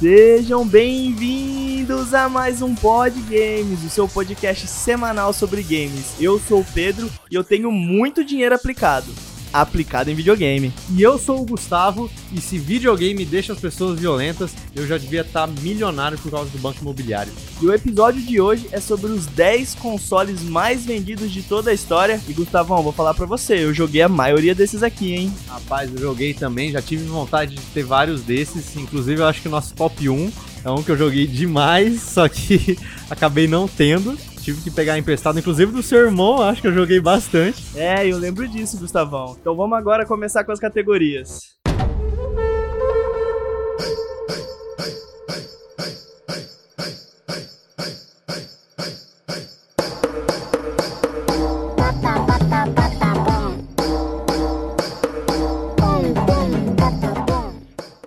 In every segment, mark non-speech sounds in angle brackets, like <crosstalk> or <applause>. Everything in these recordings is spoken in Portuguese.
Sejam bem-vindos a mais um Pod Games, o seu podcast semanal sobre games. Eu sou o Pedro e eu tenho muito dinheiro aplicado. Aplicado em videogame. E eu sou o Gustavo, e se videogame deixa as pessoas violentas, eu já devia estar milionário por causa do banco imobiliário. E o episódio de hoje é sobre os 10 consoles mais vendidos de toda a história. E Gustavão, vou falar pra você, eu joguei a maioria desses aqui, hein? Rapaz, eu joguei também, já tive vontade de ter vários desses, inclusive eu acho que o nosso top 1 é um que eu joguei demais, <laughs> só que <laughs> acabei não tendo. Tive que pegar emprestado, inclusive do seu irmão, acho que eu joguei bastante. É, eu lembro disso, Gustavão. Então vamos agora começar com as categorias.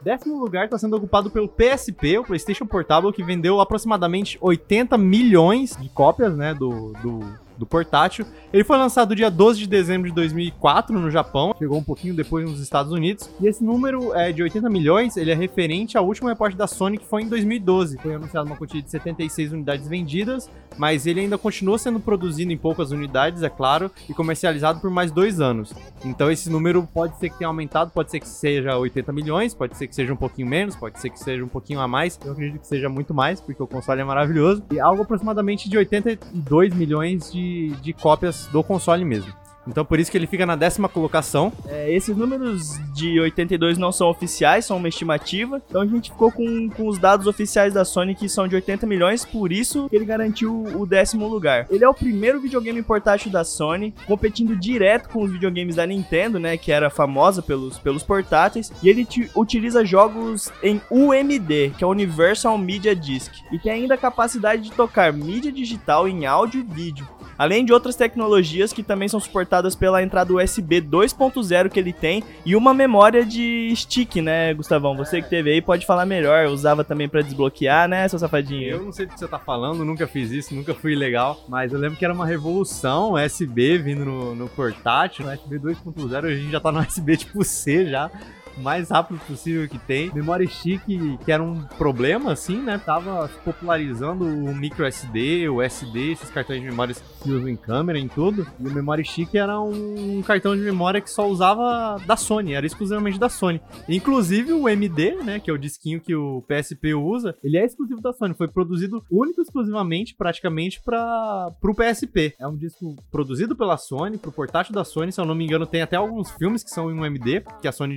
Décimo lugar está sendo ocupado pelo PSP, o PlayStation Portable, que vendeu aproximadamente 80 milhões de cópias, né, do, do, do portátil. Ele foi lançado dia 12 de dezembro de 2004 no Japão, chegou um pouquinho depois nos Estados Unidos. E esse número é de 80 milhões, ele é referente ao último reporte da Sony, que foi em 2012. Foi anunciado uma quantia de 76 unidades vendidas, mas ele ainda continua sendo produzido em poucas unidades, é claro, e comercializado por mais dois anos. Então esse número pode ser que tenha aumentado, pode ser que seja 80 milhões, pode ser que seja um pouquinho menos, pode ser que seja um pouquinho a mais. Eu acredito que seja muito mais, porque o console é maravilhoso. E algo aproximadamente de 82 milhões de, de cópias do console mesmo. Então por isso que ele fica na décima colocação. É, esses números de 82 não são oficiais, são uma estimativa. Então a gente ficou com, com os dados oficiais da Sony que são de 80 milhões, por isso que ele garantiu o décimo lugar. Ele é o primeiro videogame portátil da Sony, competindo direto com os videogames da Nintendo, né, que era famosa pelos, pelos portáteis, e ele utiliza jogos em UMD, que é Universal Media Disc, e tem ainda a capacidade de tocar mídia digital em áudio e vídeo além de outras tecnologias que também são suportadas pela entrada USB 2.0 que ele tem e uma memória de stick, né, Gustavão? Você que teve aí pode falar melhor. Eu usava também para desbloquear, né, seu safadinho? Eu não sei do que você tá falando, nunca fiz isso, nunca fui legal, mas eu lembro que era uma revolução USB vindo no, no portátil, no USB 2.0, a gente já tá no USB tipo C já mais rápido possível que tem. Memória stick, que era um problema, assim, né? Tava popularizando o micro SD, o SD, esses cartões de memória que usam em câmera, em tudo. E o Memory Stick era um cartão de memória que só usava da Sony, era exclusivamente da Sony. Inclusive o MD, né, que é o disquinho que o PSP usa, ele é exclusivo da Sony, foi produzido único exclusivamente, praticamente, para o PSP. É um disco produzido pela Sony, pro portátil da Sony, se eu não me engano, tem até alguns filmes que são em um MD, que a Sony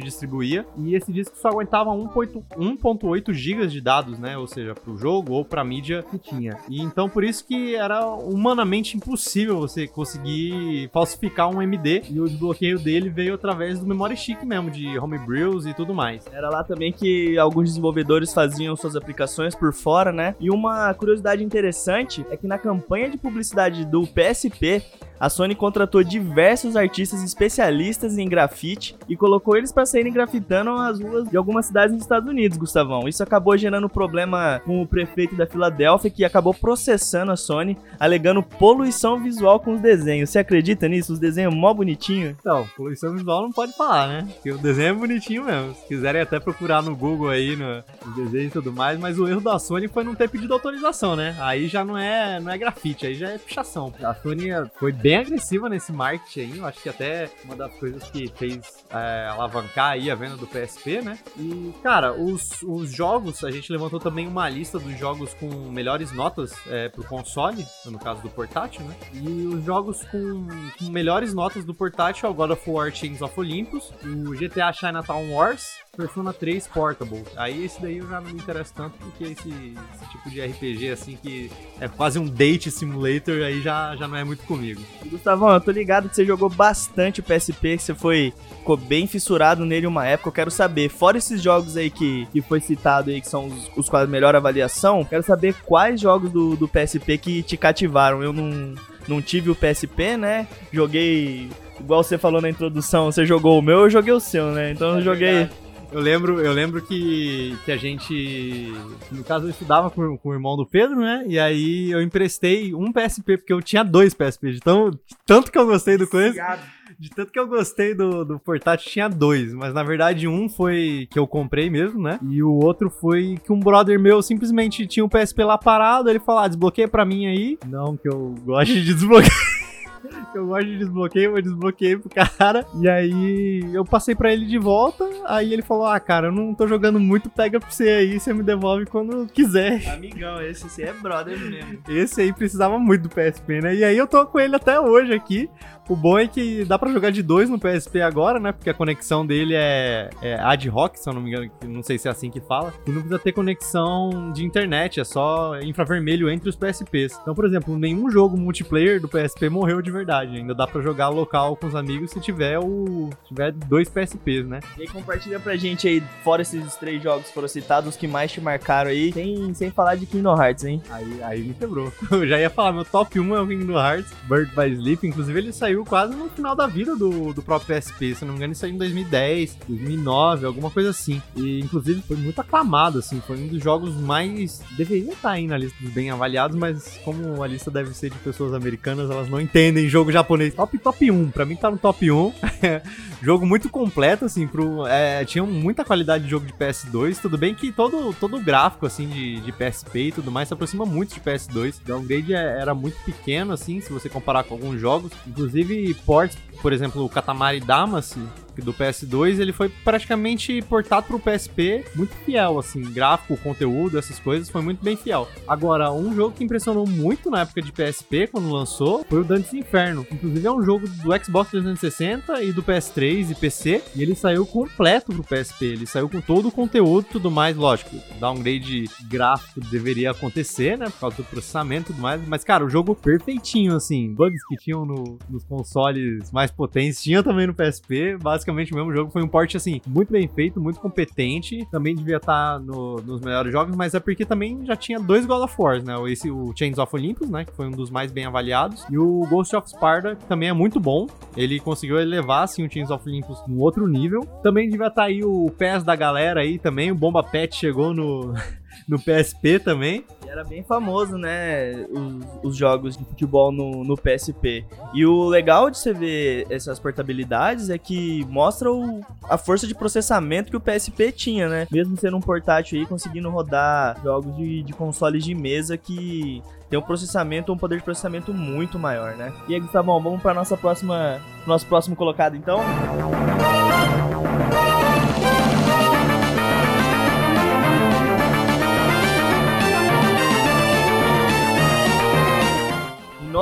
e esse disco só aguentava 1.8 GB de dados, né, ou seja, pro jogo ou pra mídia que tinha. E então por isso que era humanamente impossível você conseguir falsificar um MD e o desbloqueio dele veio através do memory stick mesmo, de homebrews e tudo mais. Era lá também que alguns desenvolvedores faziam suas aplicações por fora, né? E uma curiosidade interessante é que na campanha de publicidade do PSP, a Sony contratou diversos artistas especialistas em grafite e colocou eles para saírem grafitando as ruas de algumas cidades nos Estados Unidos, Gustavão. Isso acabou gerando problema com o prefeito da Filadélfia que acabou processando a Sony, alegando poluição visual com os desenhos. Você acredita nisso? Os desenhos mó bonitinho? Então, poluição visual não pode falar, né? Porque o desenho é bonitinho mesmo. Se quiserem até procurar no Google aí, no, no desenho e tudo mais, mas o erro da Sony foi não ter pedido autorização, né? Aí já não é, não é grafite, aí já é pichação. A Sony foi bem bem agressiva nesse marketing aí. Eu acho que até uma das coisas que fez é, alavancar aí a venda do PSP, né? E, cara, os, os jogos, a gente levantou também uma lista dos jogos com melhores notas é, pro console, no caso do portátil, né? E os jogos com, com melhores notas do portátil é o God of War Chains of Olympus, o GTA Chinatown Wars, Persona 3 Portable. Aí esse daí eu já não me interesso tanto, porque esse, esse, tipo de RPG, assim, que é quase um date simulator, aí já, já não é muito comigo. Gustavão, eu tô ligado que você jogou bastante o PSP, que você foi ficou bem fissurado nele uma época. Eu quero saber, fora esses jogos aí que, que foi citado aí, que são os, os com a melhor avaliação, quero saber quais jogos do, do PSP que te cativaram. Eu não, não tive o PSP, né? Joguei igual você falou na introdução, você jogou o meu, eu joguei o seu, né? Então eu é joguei. Verdade Eu lembro, eu lembro que, que a gente. No caso, eu estudava com, com o irmão do Pedro, né? E aí eu emprestei um PSP, porque eu tinha dois PSP. De tão, tanto que eu gostei do coisa. De tanto que eu gostei do, do portátil, tinha dois. Mas na verdade, um foi que eu comprei mesmo, né? E o outro foi que um brother meu simplesmente tinha o PSP lá parado. Ele falou: ah, desbloqueia pra mim aí. Não, que eu gosto de desbloquear. <laughs> eu gosto de desbloqueio, eu desbloqueei pro cara. E aí eu passei pra ele de volta. Aí ele falou: Ah, cara, eu não tô jogando muito, pega pra você aí, você me devolve quando quiser. Amigão, esse, esse é brother mesmo. Esse aí precisava muito do PSP, né? E aí eu tô com ele até hoje aqui. O bom é que dá pra jogar de dois no PSP agora, né? Porque a conexão dele é, é ad hoc, se eu não me engano, não sei se é assim que fala. E não precisa ter conexão de internet, é só infravermelho entre os PSPs. Então, por exemplo, nenhum jogo multiplayer do PSP morreu de verdade. Ainda dá pra jogar local com os amigos se tiver o tiver dois PSPs, né? E aí compartilha pra gente aí, fora esses três jogos que foram citados, os que mais te marcaram aí, sem, sem falar de Kingdom Hearts, hein? Aí, aí me quebrou. <laughs> Eu já ia falar, meu top 1 é o Kingdom Hearts, Bird by Sleep. Inclusive, ele saiu quase no final da vida do, do próprio PSP. Se não me engano, isso saiu em 2010, 2009, alguma coisa assim. E, inclusive, foi muito aclamado, assim. Foi um dos jogos mais... Deveria estar aí na lista dos bem avaliados, mas como a lista deve ser de pessoas americanas, elas não entendem jogo japonês. Top, top 1. Pra mim tá no top 1. <laughs> jogo muito completo, assim, pro... É, tinha muita qualidade de jogo de PS2. Tudo bem que todo, todo o gráfico, assim, de, de PSP e tudo mais se aproxima muito de PS2. O downgrade é, era muito pequeno, assim, se você comparar com alguns jogos. Inclusive, ports, por exemplo, o Katamari Damacy, do PS2, ele foi praticamente portado pro PSP, muito fiel, assim, gráfico, conteúdo, essas coisas, foi muito bem fiel. Agora, um jogo que impressionou muito na época de PSP, quando lançou, foi o Dantes Inferno. Inclusive é um jogo do Xbox 360 e do PS3 e PC, e ele saiu completo pro PSP, ele saiu com todo o conteúdo e tudo mais, lógico, downgrade gráfico deveria acontecer, né, por causa do processamento e tudo mais, mas, cara, o jogo perfeitinho, assim, bugs que tinham no, nos consoles mais potentes, tinha também no PSP, basicamente basicamente o mesmo jogo. Foi um port, assim, muito bem feito, muito competente. Também devia estar no, nos melhores jogos, mas é porque também já tinha dois God of War, né? Esse, o Chains of Olympus, né? Que foi um dos mais bem avaliados. E o Ghost of Sparta, que também é muito bom. Ele conseguiu elevar, assim, o Chains of Olympus num outro nível. Também devia estar aí o PES da galera aí também. O Bomba Pet chegou no... <laughs> no PSP também. Era bem famoso, né? Os, os jogos de futebol no, no, PSP. E o legal de você ver essas portabilidades é que mostra o, a força de processamento que o PSP tinha, né? Mesmo sendo um portátil aí, conseguindo rodar jogos de, de consoles de mesa que tem um processamento, um poder de processamento muito maior, né? E aí, Gustavão, vamos para nossa próxima, nosso próximo colocado, então?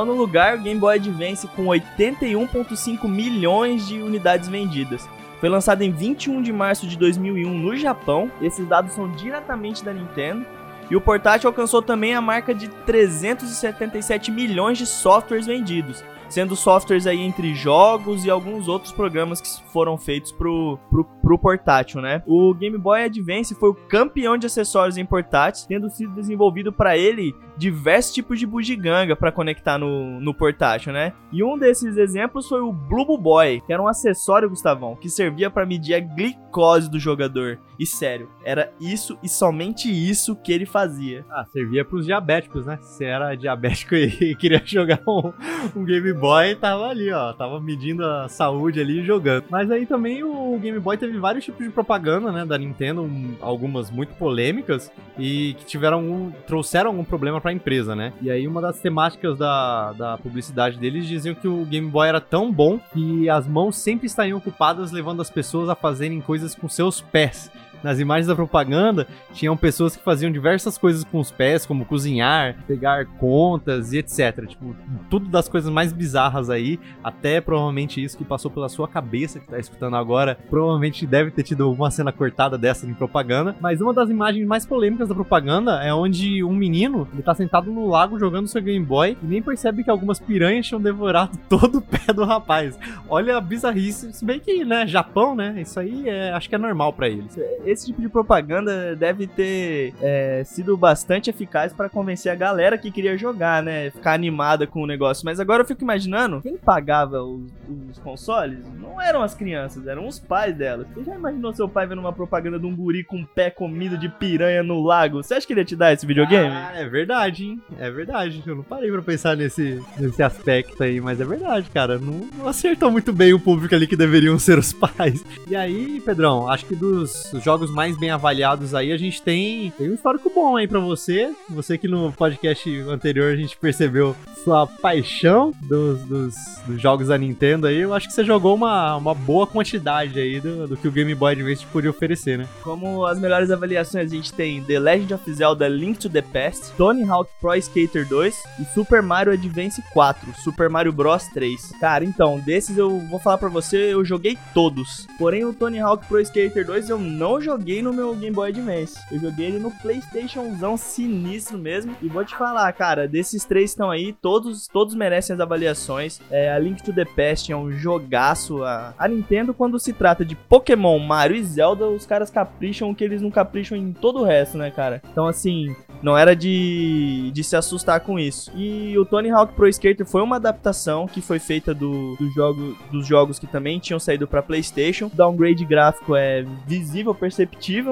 Nono lugar, o Game Boy Advance com 81,5 milhões de unidades vendidas. Foi lançado em 21 de março de 2001 no Japão. Esses dados são diretamente da Nintendo. E o portátil alcançou também a marca de 377 milhões de softwares vendidos, sendo softwares aí entre jogos e alguns outros programas que foram feitos pro, pro, pro portátil, né? O Game Boy Advance foi o campeão de acessórios em portáteis, tendo sido desenvolvido para ele diversos tipos de bugiganga para conectar no, no portátil, né? E um desses exemplos foi o Blue Boy, que era um acessório, Gustavão, que servia para medir a glicose do jogador. E sério, era isso e somente isso que ele fazia. Ah, servia pros diabéticos, né? Se era diabético <laughs> e queria jogar um, um Game Boy, tava ali, ó. Tava medindo a saúde ali e jogando. Mas aí também o Game Boy teve vários tipos de propaganda, né? Da Nintendo, algumas muito polêmicas e que tiveram trouxeram algum problema pra empresa, né? E aí uma das temáticas da, da publicidade deles diziam que o Game Boy era tão bom que as mãos sempre estariam ocupadas levando as pessoas a fazerem coisas com seus pés nas imagens da propaganda, tinham pessoas que faziam diversas coisas com os pés, como cozinhar, pegar contas e etc. Tipo, tudo das coisas mais bizarras aí, até provavelmente isso que passou pela sua cabeça que tá escutando agora, provavelmente deve ter tido uma cena cortada dessa em propaganda. Mas uma das imagens mais polêmicas da propaganda é onde um menino, ele tá sentado no lago jogando seu Game Boy e nem percebe que algumas piranhas tinham devorado <laughs> todo o pé do rapaz. Olha a bizarrice, se bem que, né, Japão, né, isso aí é, acho que é normal para eles esse tipo de propaganda deve ter é, sido bastante eficaz para convencer a galera que queria jogar, né? Ficar animada com o negócio. Mas agora eu fico imaginando, quem pagava os, os consoles não eram as crianças, eram os pais delas. Você já imaginou seu pai vendo uma propaganda de um guri com um pé comido de piranha no lago? Você acha que ele ia te dar esse videogame? Ah, é verdade, hein? É verdade. Eu não parei pra pensar nesse, nesse aspecto aí, mas é verdade, cara. Não, não acertou muito bem o público ali que deveriam ser os <laughs> pais. E aí, Pedrão, acho que dos jogos mais bem avaliados aí, a gente tem, tem um histórico bom aí pra você. Você que no podcast anterior a gente percebeu sua paixão dos, dos, dos jogos da Nintendo aí. Eu acho que você jogou uma, uma boa quantidade aí do, do que o Game Boy Advance podia oferecer, né? Como as melhores avaliações, a gente tem The Legend of Zelda Link to the Past, Tony Hawk Pro Skater 2 e Super Mario Advance 4, Super Mario Bros 3. Cara, então, desses eu vou falar pra você, eu joguei todos. Porém, o Tony Hawk Pro Skater 2 eu não joguei no meu Game Boy Advance. Eu joguei ele no PlayStationzão sinistro mesmo. E vou te falar, cara, desses três estão aí, todos, todos merecem as avaliações. É, a Link to the Past é um jogaço. A, a Nintendo, quando se trata de Pokémon, Mario e Zelda, os caras capricham o que eles não capricham em todo o resto, né, cara? Então, assim, não era de, de se assustar com isso. E o Tony Hawk Pro Skater foi uma adaptação que foi feita do, do jogo, dos jogos que também tinham saído para PlayStation. O downgrade gráfico é visível, perceptível,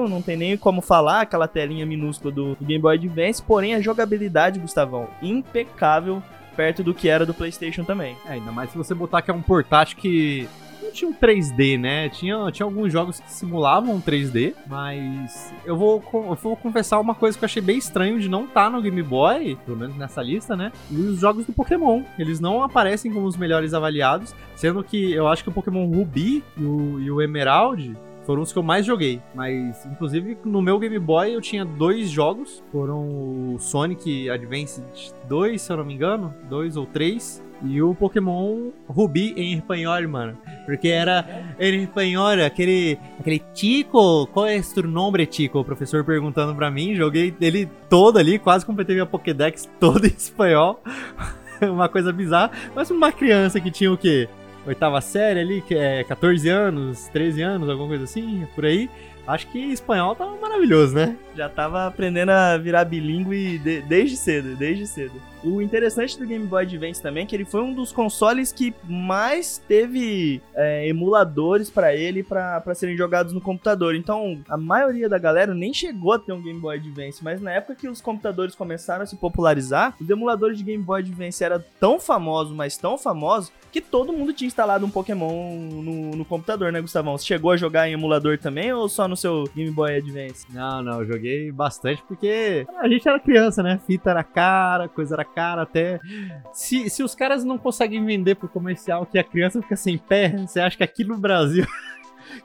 não tem nem como falar aquela telinha minúscula do, Game Boy Advance. Porém, a jogabilidade, Gustavão, impecável perto do que era do PlayStation também. É, ainda mais se você botar que é um portátil que não tinha um 3D, né? Tinha, tinha alguns jogos que simulavam um 3D, mas eu vou, eu vou confessar uma coisa que eu achei bem estranho de não estar tá no Game Boy, pelo menos nessa lista, né? Os jogos do Pokémon. Eles não aparecem como os melhores avaliados, sendo que eu acho que o Pokémon Ruby e o, e o Emerald foram os que eu mais joguei. Mas, inclusive, no meu Game Boy eu tinha dois jogos. Foram o Sonic Advance 2, se eu não me engano. Dois ou três. E o Pokémon Ruby em espanhol, mano. Porque era em espanhol, aquele, aquele Tico, qual é o nome, Tico? O professor perguntando pra mim, joguei ele todo ali, quase completei minha Pokédex toda em espanhol. <laughs> uma coisa bizarra. Mas uma criança que tinha o quê? Oitava série ali, que é 14 anos, 13 anos, alguma coisa assim, por aí. Acho que espanhol tava maravilhoso, né? Já tava aprendendo a virar bilíngue de, desde cedo, desde cedo. O interessante do Game Boy Advance também é que ele foi um dos consoles que mais teve é, emuladores para ele para serem jogados no computador. Então, a maioria da galera nem chegou a ter um Game Boy Advance, mas na época que os computadores começaram a se popularizar, os emuladores de Game Boy Advance eram tão famosos, mas tão famosos, que todo mundo tinha instalado um Pokémon no, no computador, né, Gustavão? Você chegou a jogar em emulador também ou só no seu Game Boy Advance? Não, não, eu joguei bastante porque a gente era criança, né? Fita era cara, coisa era cara até. Se, se os caras não conseguem vender pro comercial que a criança fica sem pé, você acha que aqui no Brasil <laughs>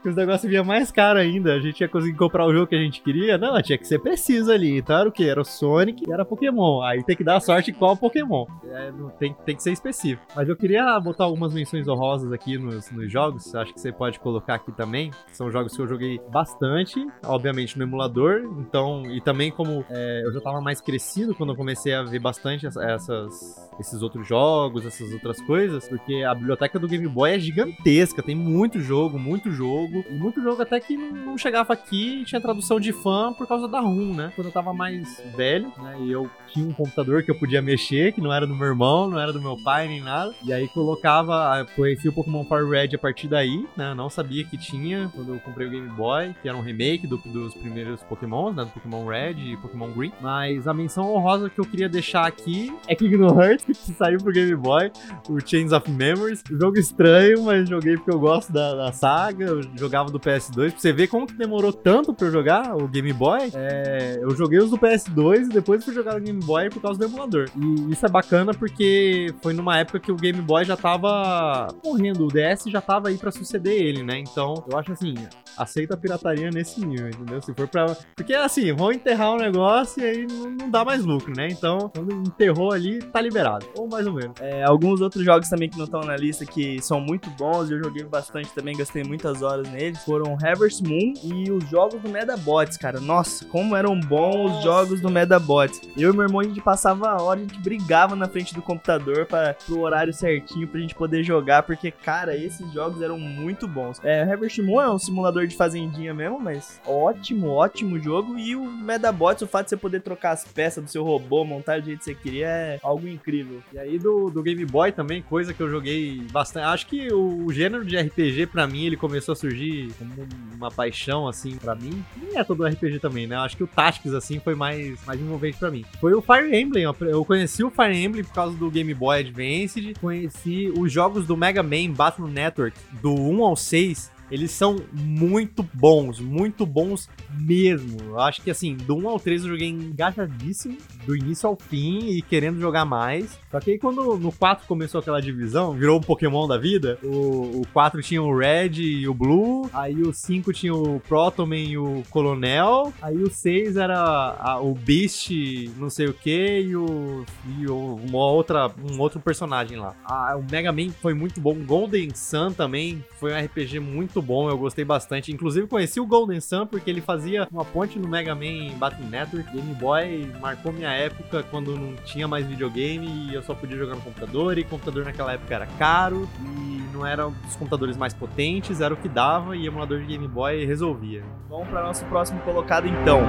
que os negócios vinham mais caro ainda. A gente ia conseguir comprar o jogo que a gente queria. Não, tinha que ser preciso ali. Então era o que? Era o Sonic e era Pokémon. Aí tem que dar sorte qual Pokémon. É, tem, tem que ser específico. Mas eu queria botar algumas menções honrosas aqui nos, nos jogos. Acho que você pode colocar aqui também. São jogos que eu joguei bastante, obviamente no emulador. Então, e também como é, eu já tava mais crescido quando eu comecei a ver bastante essas, esses outros jogos, essas outras coisas. Porque a biblioteca do Game Boy é gigantesca. Tem muito jogo, muito jogo jogo. E muito jogo até que não chegava aqui e tinha tradução de fã por causa da RUM, né? Quando eu tava mais velho, né? E eu tinha um computador que eu podia mexer, que não era do meu irmão, não era do meu pai, nem nada. E aí colocava, conheci o Pokémon Fire Red a partir daí, né? Eu não sabia que tinha quando eu comprei o Game Boy, que era um remake do, dos primeiros Pokémon, né? Do Pokémon Red e Pokémon Green. Mas a menção honrosa que eu queria deixar aqui é Kingdom Hearts, <laughs> que saiu pro Game Boy, o Chains of Memories. Jogo estranho, mas joguei porque eu gosto da, da saga, jogava do PS2. Pra você ver como que demorou tanto pra eu jogar o Game Boy, é, eu joguei os do PS2 e depois fui jogar o Game Boy por causa do emulador. E isso é bacana porque foi numa época que o Game Boy já tava morrendo, o DS já tava aí pra suceder ele, né? Então, eu acho assim, aceita a pirataria nesse nível, entendeu? Se for pra. Porque assim, vão enterrar o um negócio e aí não, dá mais lucro, né? Então, quando enterrou ali, tá liberado. Ou mais ou menos. É, alguns outros jogos também que não estão na lista que são muito bons, eu joguei bastante também, gastei muitas horas neles foram Harvest Moon e os jogos do Medabots, cara. Nossa, como eram bons os jogos do Medabots. Eu e meu irmão, a gente passava a hora, a gente brigava na frente do computador para pro horário certinho pra gente poder jogar, porque, cara, esses jogos eram muito bons. É, Harvest Moon é um simulador de fazendinha mesmo, mas ótimo, ótimo jogo. E o Medabots, o fato de você poder trocar as peças do seu robô, montar do jeito que você queria, é algo incrível. E aí do, do Game Boy também, coisa que eu joguei bastante. Acho que o, gênero de RPG, para mim, ele começou a surgir como uma paixão, assim, para mim. E é todo RPG também, né? Acho que o Tactics, assim, foi mais, mais envolvente para mim. Foi o Fire Emblem. Eu conheci o Fire Emblem por causa do Game Boy Advance. Conheci os jogos do Mega Man Battle Network, do 1 ao 6 eles são muito bons, muito bons mesmo. Eu acho que assim, do 1 ao 3 eu joguei engajadíssimo, do início ao fim e querendo jogar mais. Só que aí quando no 4 começou aquela divisão, virou um Pokémon da vida, o, o 4 tinha o Red e o Blue, aí o 5 tinha o Protoman e o Colonel, aí o 6 era a, o Beast, não sei o que, e o, e o uma outra, um outro personagem lá. Ah, o Mega Man foi muito bom, Golden Sun também foi um RPG muito muito bom, eu gostei bastante. Inclusive conheci o Golden Sun porque ele fazia uma ponte no Mega Man Battle Network. Game Boy marcou minha época quando não tinha mais videogame e eu só podia jogar no computador. E computador naquela época era caro e não eram os computadores mais potentes, era o que dava e emulador de Game Boy resolvia. Vamos para nosso próximo colocado então.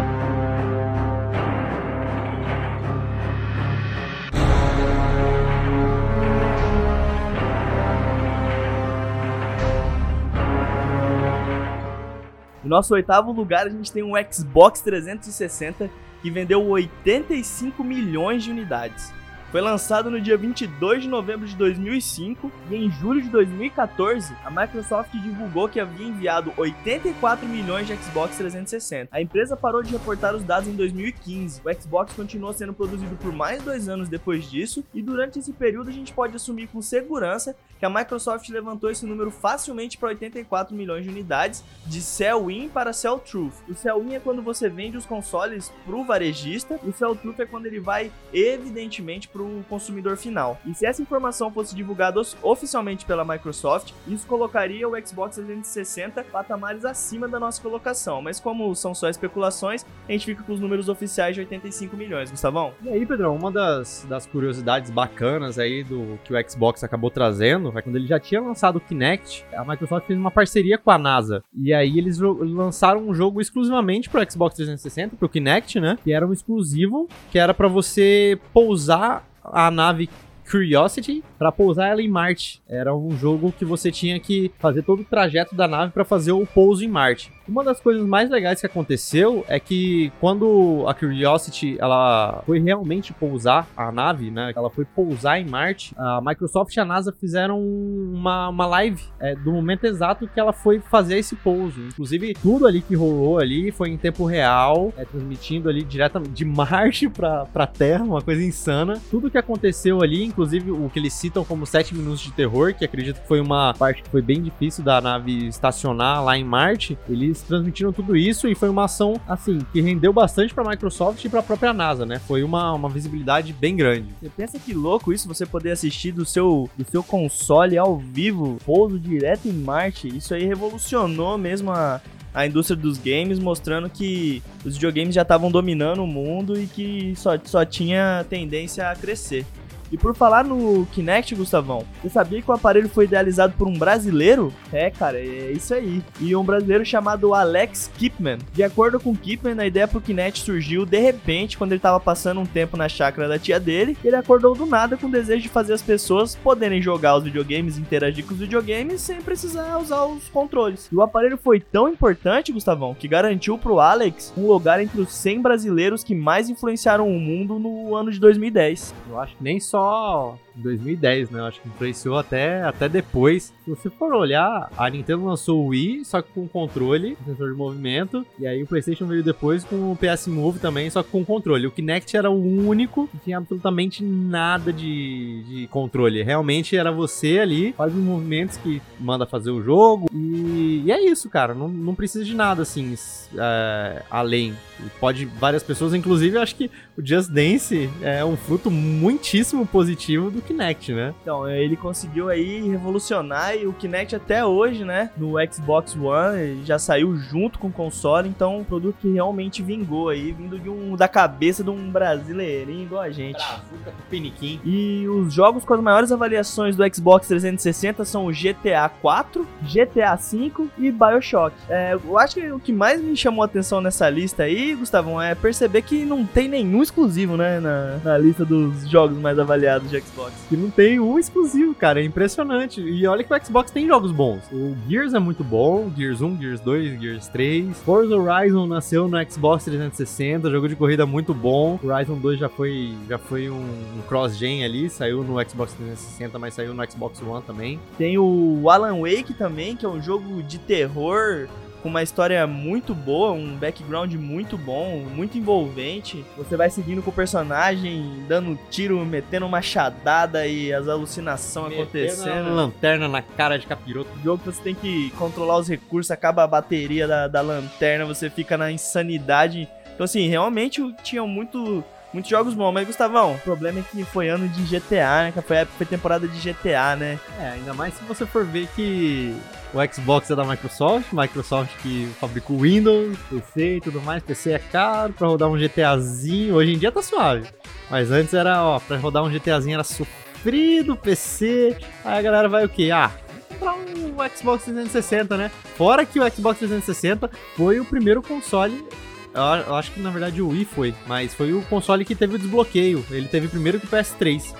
Nosso oitavo lugar, a gente tem um Xbox 360 que vendeu 85 milhões de unidades. Foi lançado no dia 22 de novembro de 2005 e em julho de 2014 a Microsoft divulgou que havia enviado 84 milhões de Xbox 360. A empresa parou de reportar os dados em 2015. O Xbox continuou sendo produzido por mais dois anos depois disso e durante esse período a gente pode assumir com segurança que a Microsoft levantou esse número facilmente para 84 milhões de unidades de sell-in para sell-truth. O sell-in é quando você vende os consoles para o varejista e o sell-truth é quando ele vai evidentemente para o consumidor final. E se essa informação fosse divulgada oficialmente pela Microsoft, isso colocaria o Xbox 360 patamares acima da nossa colocação. Mas como são só especulações, a gente fica com os números oficiais de 85 milhões, Gustavão. E aí, Pedrão, uma das, das curiosidades bacanas aí do que o Xbox acabou trazendo é quando ele já tinha lançado o Kinect, a Microsoft fez uma parceria com a NASA. E aí eles lançaram um jogo exclusivamente pro Xbox 360, pro Kinect, né? Que era um exclusivo, que era para você pousar a nave Curiosity para pousar ela em Marte. Era um jogo que você tinha que fazer todo o trajeto da nave para fazer o pouso em Marte. Uma das coisas mais legais que aconteceu é que quando a Curiosity ela foi realmente pousar a nave, né? Ela foi pousar em Marte. A Microsoft e a NASA fizeram uma, uma live é, do momento exato que ela foi fazer esse pouso. Inclusive tudo ali que rolou ali foi em tempo real, é, transmitindo ali diretamente de Marte para para Terra, uma coisa insana. Tudo que aconteceu ali, inclusive o que eles citam como 7 minutos de terror, que acredito que foi uma parte que foi bem difícil da nave estacionar lá em Marte. Eles transmitiram tudo isso e foi uma ação, assim, que rendeu bastante pra Microsoft e pra própria NASA, né? Foi uma, uma visibilidade bem grande. Você pensa que louco isso, você poder assistir do seu, do seu console ao vivo, pouso direto em Marte. Isso aí revolucionou mesmo a, a indústria dos games, mostrando que os videogames já estavam dominando o mundo e que só, só tinha tendência a crescer. E por falar no Kinect, Gustavão, você sabia que o aparelho foi idealizado por um brasileiro? É, cara, é isso aí. E um brasileiro chamado Alex Kipman. De acordo com Kipman, a ideia pro Kinect surgiu de repente quando ele estava passando um tempo na chácara da tia dele. Ele acordou do nada com o desejo de fazer as pessoas poderem jogar os videogames interagir com os videogames sem precisar usar os controles. E o aparelho foi tão importante, Gustavão, que garantiu pro Alex um lugar entre os 100 brasileiros que mais influenciaram o mundo no ano de 2010. Eu acho que nem só só 2010, né? Eu acho que influenciou até, até depois. Se você for olhar, a Nintendo lançou o Wii, só que com controle, sensor de movimento. E aí o PlayStation veio depois com o PS Move também, só que com controle. O Kinect era o único que tinha absolutamente nada de, de controle. Realmente era você ali, faz os movimentos que manda fazer o jogo. E, e é isso, cara. Não, não precisa de nada assim, é, além. Pode várias pessoas, inclusive, acho que o Just Dance é um fruto muitíssimo positivo do do Kinect, né? Então, ele conseguiu aí revolucionar e o Kinect até hoje, né, no Xbox One, já saiu junto com o console, então um produto que realmente vingou aí, vindo de um da cabeça de um brasileirinho igual a gente. Brazuca Piniquim. E os jogos com as maiores avaliações do Xbox 360 são o GTA 4, GTA 5 e BioShock. É, eu acho que o que mais me chamou a atenção nessa lista aí, Gustavão, é perceber que não tem nenhum exclusivo, né, na, na lista dos jogos mais avaliados de Xbox. Que não tem um exclusivo, cara, é impressionante. E olha que o Xbox tem jogos bons. O Gears é muito bom, Gears 1, Gears 2, Gears 3. Forza Horizon nasceu no Xbox 360, jogo de corrida muito bom. Horizon 2 já foi, já foi um, um cross-gen ali, saiu no Xbox 360, mas saiu no Xbox One também. Tem o Alan Wake também, que é um jogo de terror com uma história muito boa, um background muito bom, muito envolvente. Você vai seguindo com o personagem, dando tiro, metendo machadada e as alucinações acontecendo. Uma lanterna na cara de capiroto. O jogo você tem que controlar os recursos, acaba a bateria da, da lanterna, você fica na insanidade. Então, assim, realmente tinha muito muitos jogos bons, mas Gustavão, o problema é que foi ano de GTA, né? Que foi, foi temporada de GTA, né? É, ainda mais se você for ver que o Xbox é da Microsoft, Microsoft que fabrica o Windows, PC e tudo mais. PC é caro pra rodar um GTAzinho. Hoje em dia tá suave. Mas antes era, ó, pra rodar um GTAzinho era sofrido, PC. Aí a galera vai o quê? Ah, comprar um Xbox 360, né? Fora que o Xbox 360 foi o primeiro console eu acho que na verdade o Wii foi, mas foi o console que teve o desbloqueio. Ele teve primeiro que o PS3.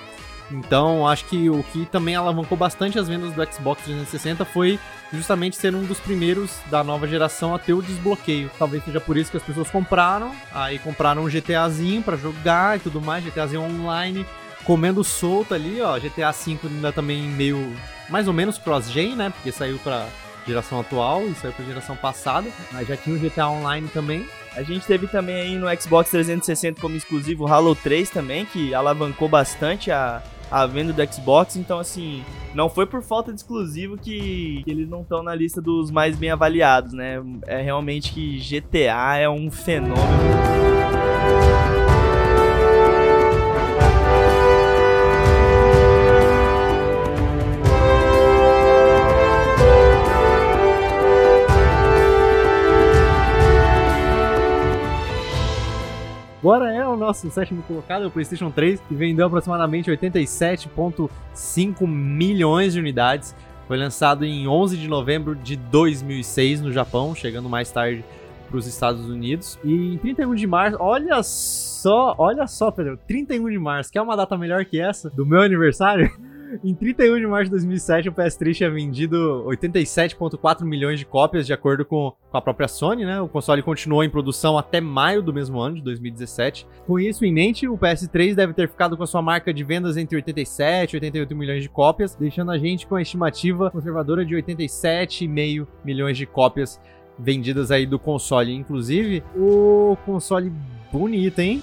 Então, acho que o que também alavancou bastante as vendas do Xbox 360 foi justamente ser um dos primeiros da nova geração a ter o desbloqueio. Talvez seja por isso que as pessoas compraram, aí compraram um GTAzinho para jogar e tudo mais, GTAzinho online, comendo solto ali, ó. GTA V ainda também meio mais ou menos cross-gen, né? Porque saiu para geração atual e saiu pra geração passada, mas já tinha o GTA Online também. A gente teve também aí no Xbox 360 como exclusivo Halo 3 também, que alavancou bastante a, a venda do Xbox. Então, assim, não foi por falta de exclusivo que, que eles não estão na lista dos mais bem avaliados, né? É realmente que GTA é um fenômeno. Agora é o nosso sétimo colocado, o PlayStation 3, que vendeu aproximadamente 87,5 milhões de unidades. Foi lançado em 11 de novembro de 2006 no Japão, chegando mais tarde para os Estados Unidos. E em 31 de março, olha só, olha só, Pedro, 31 de março, que é uma data melhor que essa, do meu aniversário? Em 31 de março de 2007, o PS3 tinha vendido 87,4 milhões de cópias, de acordo com, com a própria Sony, né? O console continuou em produção até maio do mesmo ano, de 2017. Com isso em mente, o PS3 deve ter ficado com a sua marca de vendas entre 87 e 88 milhões de cópias, deixando a gente com a estimativa conservadora de 87,5 milhões de cópias vendidas aí do console. Inclusive, o console bonito, hein?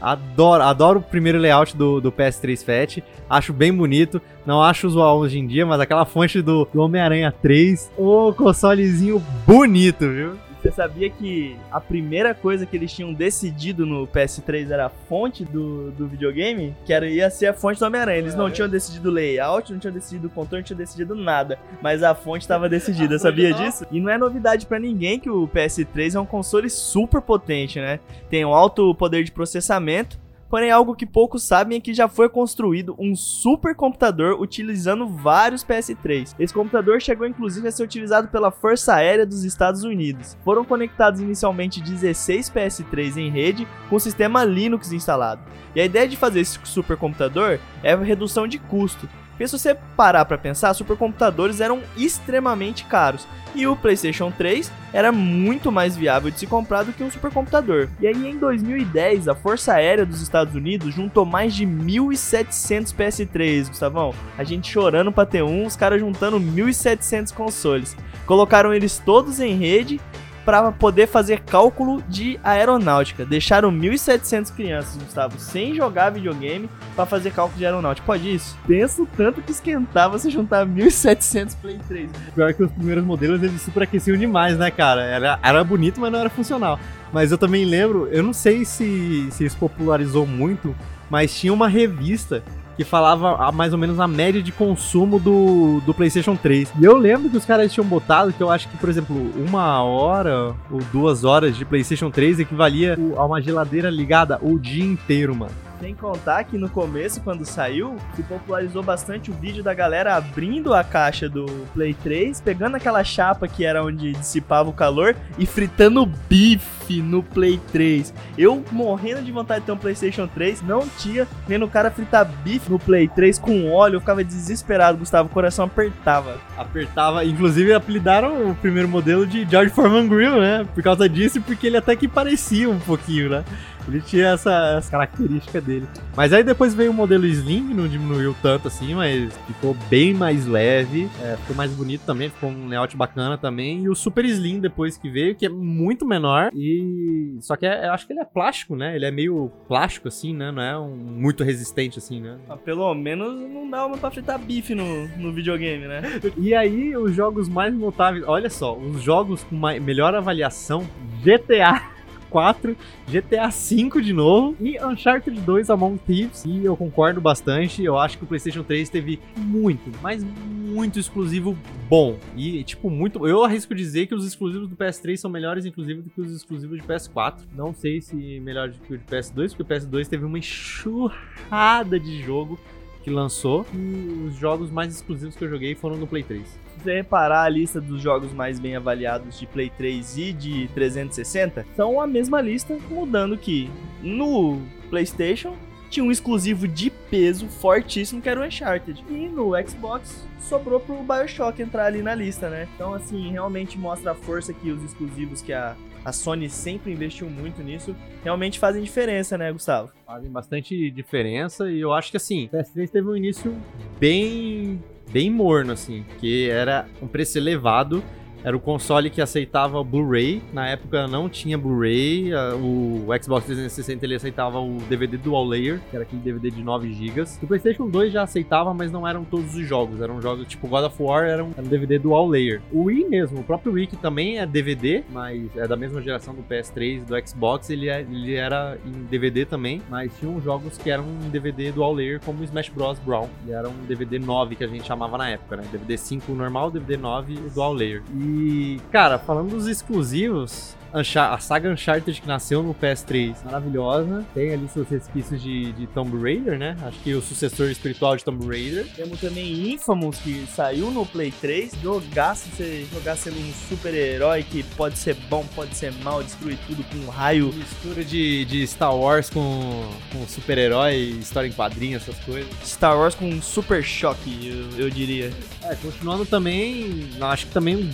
Adoro, adoro o primeiro layout do, do PS3 Fat. Acho bem bonito. Não acho usual hoje em dia, mas aquela fonte do, do Homem-Aranha 3. O consolezinho bonito, viu? Você sabia que a primeira coisa que eles tinham decidido no PS3 era a fonte do, do videogame? Que era, ia ser a fonte do Homem-Aranha. Eles não tinham decidido layout, não tinham decidido o controle, não tinham decidido nada. Mas a fonte estava decidida, sabia disso? E não é novidade para ninguém que o PS3 é um console super potente, né? Tem um alto poder de processamento Porém, algo que poucos sabem é que já foi construído um supercomputador utilizando vários PS3. Esse computador chegou inclusive a ser utilizado pela Força Aérea dos Estados Unidos. Foram conectados inicialmente 16 PS3 em rede com o sistema Linux instalado. E a ideia de fazer esse supercomputador é a redução de custo, porque se você parar para pensar, supercomputadores eram extremamente caros e o PlayStation 3 era muito mais viável de se comprar do que um supercomputador. E aí em 2010, a Força Aérea dos Estados Unidos juntou mais de 1.700 PS3, Gustavão. A gente chorando para ter um, os caras juntando 1.700 consoles. Colocaram eles todos em rede para poder fazer cálculo de aeronáutica. Deixaram 1.700 crianças, Gustavo, sem jogar videogame para fazer cálculo de aeronáutica. Pode isso? Pensa o tanto que esquentava você juntar 1.700 Play 3. Pior que os primeiros modelos eles superaqueciam demais, né, cara? Era, era bonito, mas não era funcional. Mas eu também lembro, eu não sei se, se isso popularizou muito, mas tinha uma revista que falava a, mais ou menos a média de consumo do, do PlayStation 3. E eu lembro que os caras tinham botado que eu acho que, por exemplo, uma hora ou duas horas de PlayStation 3 equivalia a uma geladeira ligada o dia inteiro, mano. Sem contar que no começo, quando saiu, se popularizou bastante o vídeo da galera abrindo a caixa do Play 3, pegando aquela chapa que era onde dissipava o calor e fritando bife no Play 3. Eu morrendo de vontade de ter um PlayStation 3, não tinha, vendo o cara fritar bife no Play 3 com óleo, eu ficava desesperado, Gustavo, o coração apertava. Apertava, inclusive apelidaram o primeiro modelo de George Foreman Grill, né? Por causa disso porque ele até que parecia um pouquinho, né? Ele tinha essa, essa característica dele. Mas aí depois veio o modelo Slim, não diminuiu tanto assim, mas ficou bem mais leve. É, ficou mais bonito também, ficou um layout bacana também. E o Super Slim depois que veio, que é muito menor. E. Só que é, eu acho que ele é plástico, né? Ele é meio plástico assim, né? Não é um, muito resistente assim, né? Ah, pelo menos não dá uma pra fritar bife no, no videogame, né? e aí, os jogos mais notáveis. Olha só, os jogos com melhor avaliação: GTA. 4, GTA 5 de novo e Uncharted 2 Among Thieves. E eu concordo bastante. Eu acho que o PlayStation 3 teve muito, mas muito exclusivo bom. E, tipo, muito. Eu arrisco dizer que os exclusivos do PS3 são melhores, inclusive, do que os exclusivos de PS4. Não sei se melhor do que o de PS2, porque o PS2 teve uma enxurrada de jogo que lançou. E os jogos mais exclusivos que eu joguei foram no Play 3. Você reparar a lista dos jogos mais bem avaliados de Play 3 e de 360, são a mesma lista, mudando que no PlayStation tinha um exclusivo de peso fortíssimo que era o Uncharted. E no Xbox sobrou pro BioShock entrar ali na lista, né? Então, assim, realmente mostra a força que os exclusivos que a, a Sony sempre investiu muito nisso, realmente fazem diferença, né, Gustavo? Fazem bastante diferença e eu acho que, assim, o PS3 teve um início bem bem morno, assim, que era um preço elevado era o console que aceitava Blu-ray. Na época não tinha Blu-ray. O Xbox 360 ele aceitava o DVD Dual Layer, que era aquele DVD de 9 GB. O PlayStation 2 já aceitava, mas não eram todos os jogos. Eram jogos tipo God of War, era um, DVD Dual Layer. O Wii mesmo, o próprio Wii que também é DVD, mas é da mesma geração do PS3 do Xbox, ele, é, ele era em DVD também, mas tinham jogos que eram em DVD Dual Layer, como Smash Bros. Brown. E era um DVD 9 que a gente chamava na época, né? DVD 5 normal, DVD 9 e Dual Layer. E e, cara, falando dos exclusivos, a saga Uncharted que nasceu no PS3, maravilhosa. Tem ali seus resquícios de, de Tomb Raider, né? Acho que o sucessor espiritual de Tomb Raider. Temos também Infamous, que saiu no Play 3. Jogasse, você jogar sendo um super-herói que pode ser bom, pode ser mal, destruir tudo com um raio. Mistura de, de Star Wars com, com super-herói, história em quadrinhos, essas coisas. Star Wars com super choque, eu, eu diria. É, continuando também, acho que também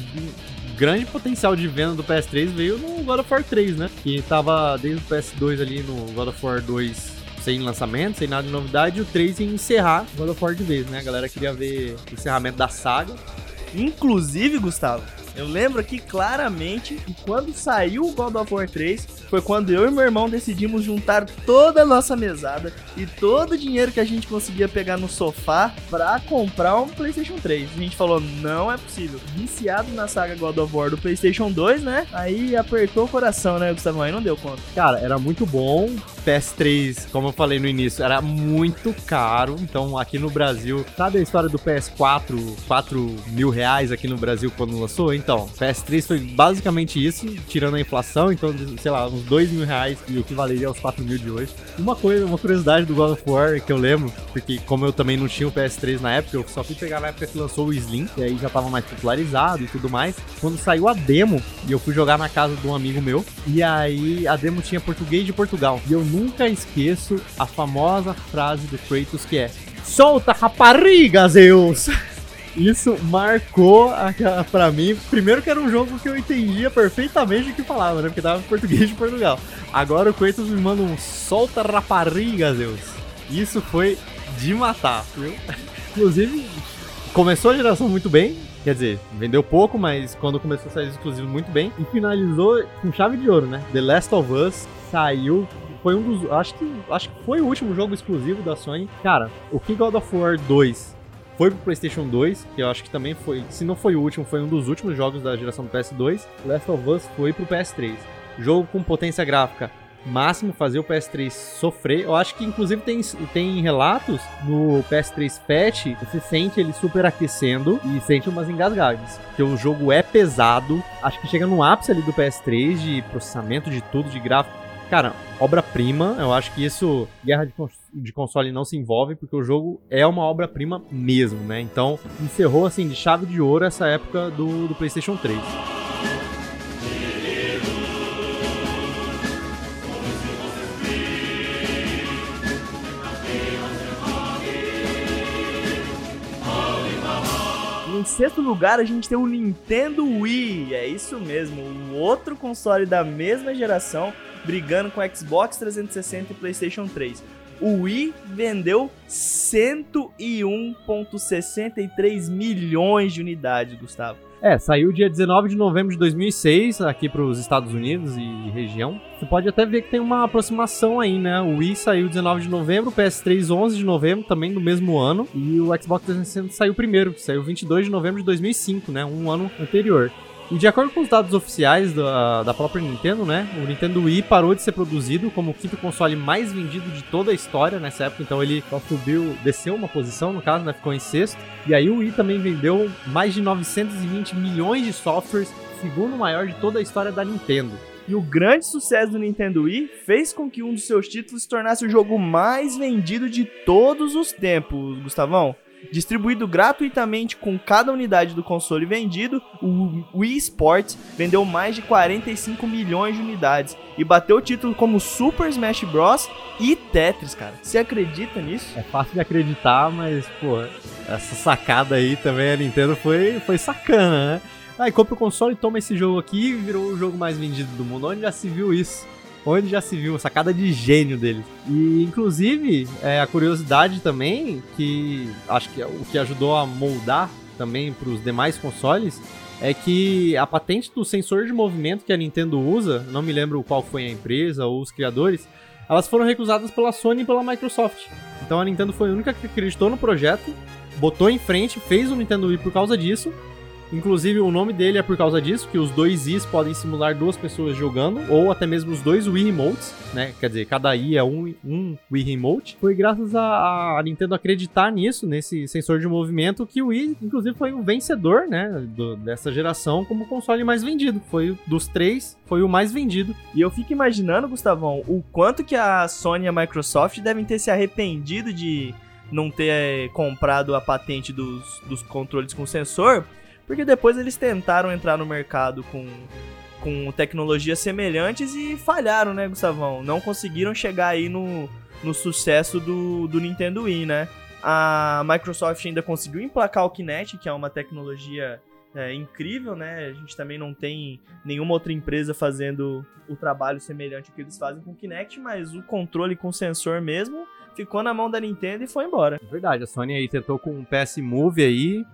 grande potencial de venda do PS3 veio no God of War 3, né? Que tava desde o PS2 ali no God of War 2 sem lançamento, sem nada de novidade, e o 3 ia encerrar God of War de vez, né? A galera queria ver o encerramento da saga. Inclusive, Gustavo, eu lembro aqui claramente que quando saiu o God of War 3, foi quando eu e meu irmão decidimos juntar toda a nossa mesada e todo o dinheiro que a gente conseguia pegar no sofá pra comprar um PlayStation 3. A gente falou, não é possível. Viciado na saga God of War do PlayStation 2, né? Aí apertou o coração, né, Gustavo? Aí não deu conta. Cara, era muito bom. PS3, como eu falei no início, era muito caro. Então, aqui no Brasil, sabe a história do PS4, 4 mil reais aqui no Brasil quando lançou? Então, PS3 foi basicamente isso, tirando a inflação, então, sei lá, uns 2 mil reais e o que valeria aos 4 mil de hoje. Uma coisa, uma curiosidade do God of War que eu lembro, porque como eu também não tinha o PS3 na época, eu só fui pegar na época que lançou o Slim, e aí já tava mais popularizado e tudo mais. Quando saiu a demo, e eu fui jogar na casa de um amigo meu, e aí a demo tinha português de Portugal. E eu nunca esqueço a famosa frase do Kratos que é: Solta rapariga, Zeus! <laughs> Isso marcou para mim. Primeiro que era um jogo que eu entendia perfeitamente o que falava, né? Porque tava em português de Portugal. Agora o Kratos me manda um solta rapariga, Deus. Isso foi de matar, viu? Inclusive, começou a geração muito bem. Quer dizer, vendeu pouco, mas quando começou a sair exclusivo muito bem. E finalizou com chave de ouro, né? The Last of Us saiu foi um dos. Acho que, acho que foi o último jogo exclusivo da Sony. Cara, o que God of War 2 foi pro PlayStation 2, que eu acho que também foi, se não foi o último, foi um dos últimos jogos da geração do PS2. Last of Us foi pro PS3. Jogo com potência gráfica máximo, fazer o PS3 sofrer. Eu acho que inclusive tem, tem relatos no PS3 Patch, você sente ele superaquecendo e sente umas engasgadas. Porque o jogo é pesado, acho que chega no ápice ali do PS3 de processamento de tudo, de gráfico. Cara, obra-prima, eu acho que isso, guerra de, cons de console não se envolve, porque o jogo é uma obra-prima mesmo, né? Então, encerrou assim de chave de ouro essa época do, do PlayStation 3. Em sexto lugar, a gente tem o Nintendo Wii. É isso mesmo, o outro console da mesma geração, brigando com Xbox 360 e PlayStation 3. O Wii vendeu 101,63 milhões de unidades, Gustavo. É, saiu dia 19 de novembro de 2006 aqui para os Estados Unidos e região. Você pode até ver que tem uma aproximação aí, né? O Wii saiu 19 de novembro, o PS3 11 de novembro, também do mesmo ano, e o Xbox 360 saiu primeiro, saiu 22 de novembro de 2005, né? Um ano anterior. E de acordo com os dados oficiais da, da própria Nintendo, né, o Nintendo Wii parou de ser produzido como o quinto console mais vendido de toda a história nessa época, então ele só subiu, desceu uma posição, no caso, né, ficou em sexto. E aí o Wii também vendeu mais de 920 milhões de softwares, segundo maior de toda a história da Nintendo. E o grande sucesso do Nintendo Wii fez com que um dos seus títulos se tornasse o jogo mais vendido de todos os tempos, Gustavão distribuído gratuitamente com cada unidade do console vendido, o Wii Sports vendeu mais de 45 milhões de unidades e bateu o título como Super Smash Bros. e Tetris, cara. Você acredita nisso? É fácil de acreditar, mas, pô, essa sacada aí também a Nintendo foi, foi sacana, né? Aí compra o console toma esse jogo aqui e virou o jogo mais vendido do mundo. Onde já se viu isso? Onde já se viu, sacada de gênio dele. E, inclusive, é, a curiosidade também, que acho que é o que ajudou a moldar também para os demais consoles, é que a patente do sensor de movimento que a Nintendo usa, não me lembro qual foi a empresa ou os criadores, elas foram recusadas pela Sony e pela Microsoft. Então a Nintendo foi a única que acreditou no projeto, botou em frente, fez o Nintendo Wii por causa disso, Inclusive, o nome dele é por causa disso, que os dois Is podem simular duas pessoas jogando, ou até mesmo os dois Wii Remotes, né? Quer dizer, cada I é um, um Wii Remote. Foi graças a, a Nintendo acreditar nisso, nesse sensor de movimento, que o Wii, inclusive, foi o vencedor, né? Do, dessa geração como console mais vendido. Foi dos três, foi o mais vendido. E eu fico imaginando, Gustavão, o quanto que a Sony e a Microsoft devem ter se arrependido de não ter comprado a patente dos, dos controles com sensor, porque depois eles tentaram entrar no mercado com, com tecnologias semelhantes e falharam, né, Gustavão? Não conseguiram chegar aí no, no sucesso do, do Nintendo Wii, né? A Microsoft ainda conseguiu emplacar o Kinect, que é uma tecnologia é, incrível, né? A gente também não tem nenhuma outra empresa fazendo o trabalho semelhante ao que eles fazem com o Kinect, mas o controle com sensor mesmo ficou na mão da Nintendo e foi embora. É verdade, a Sony aí tentou com o PS Move aí,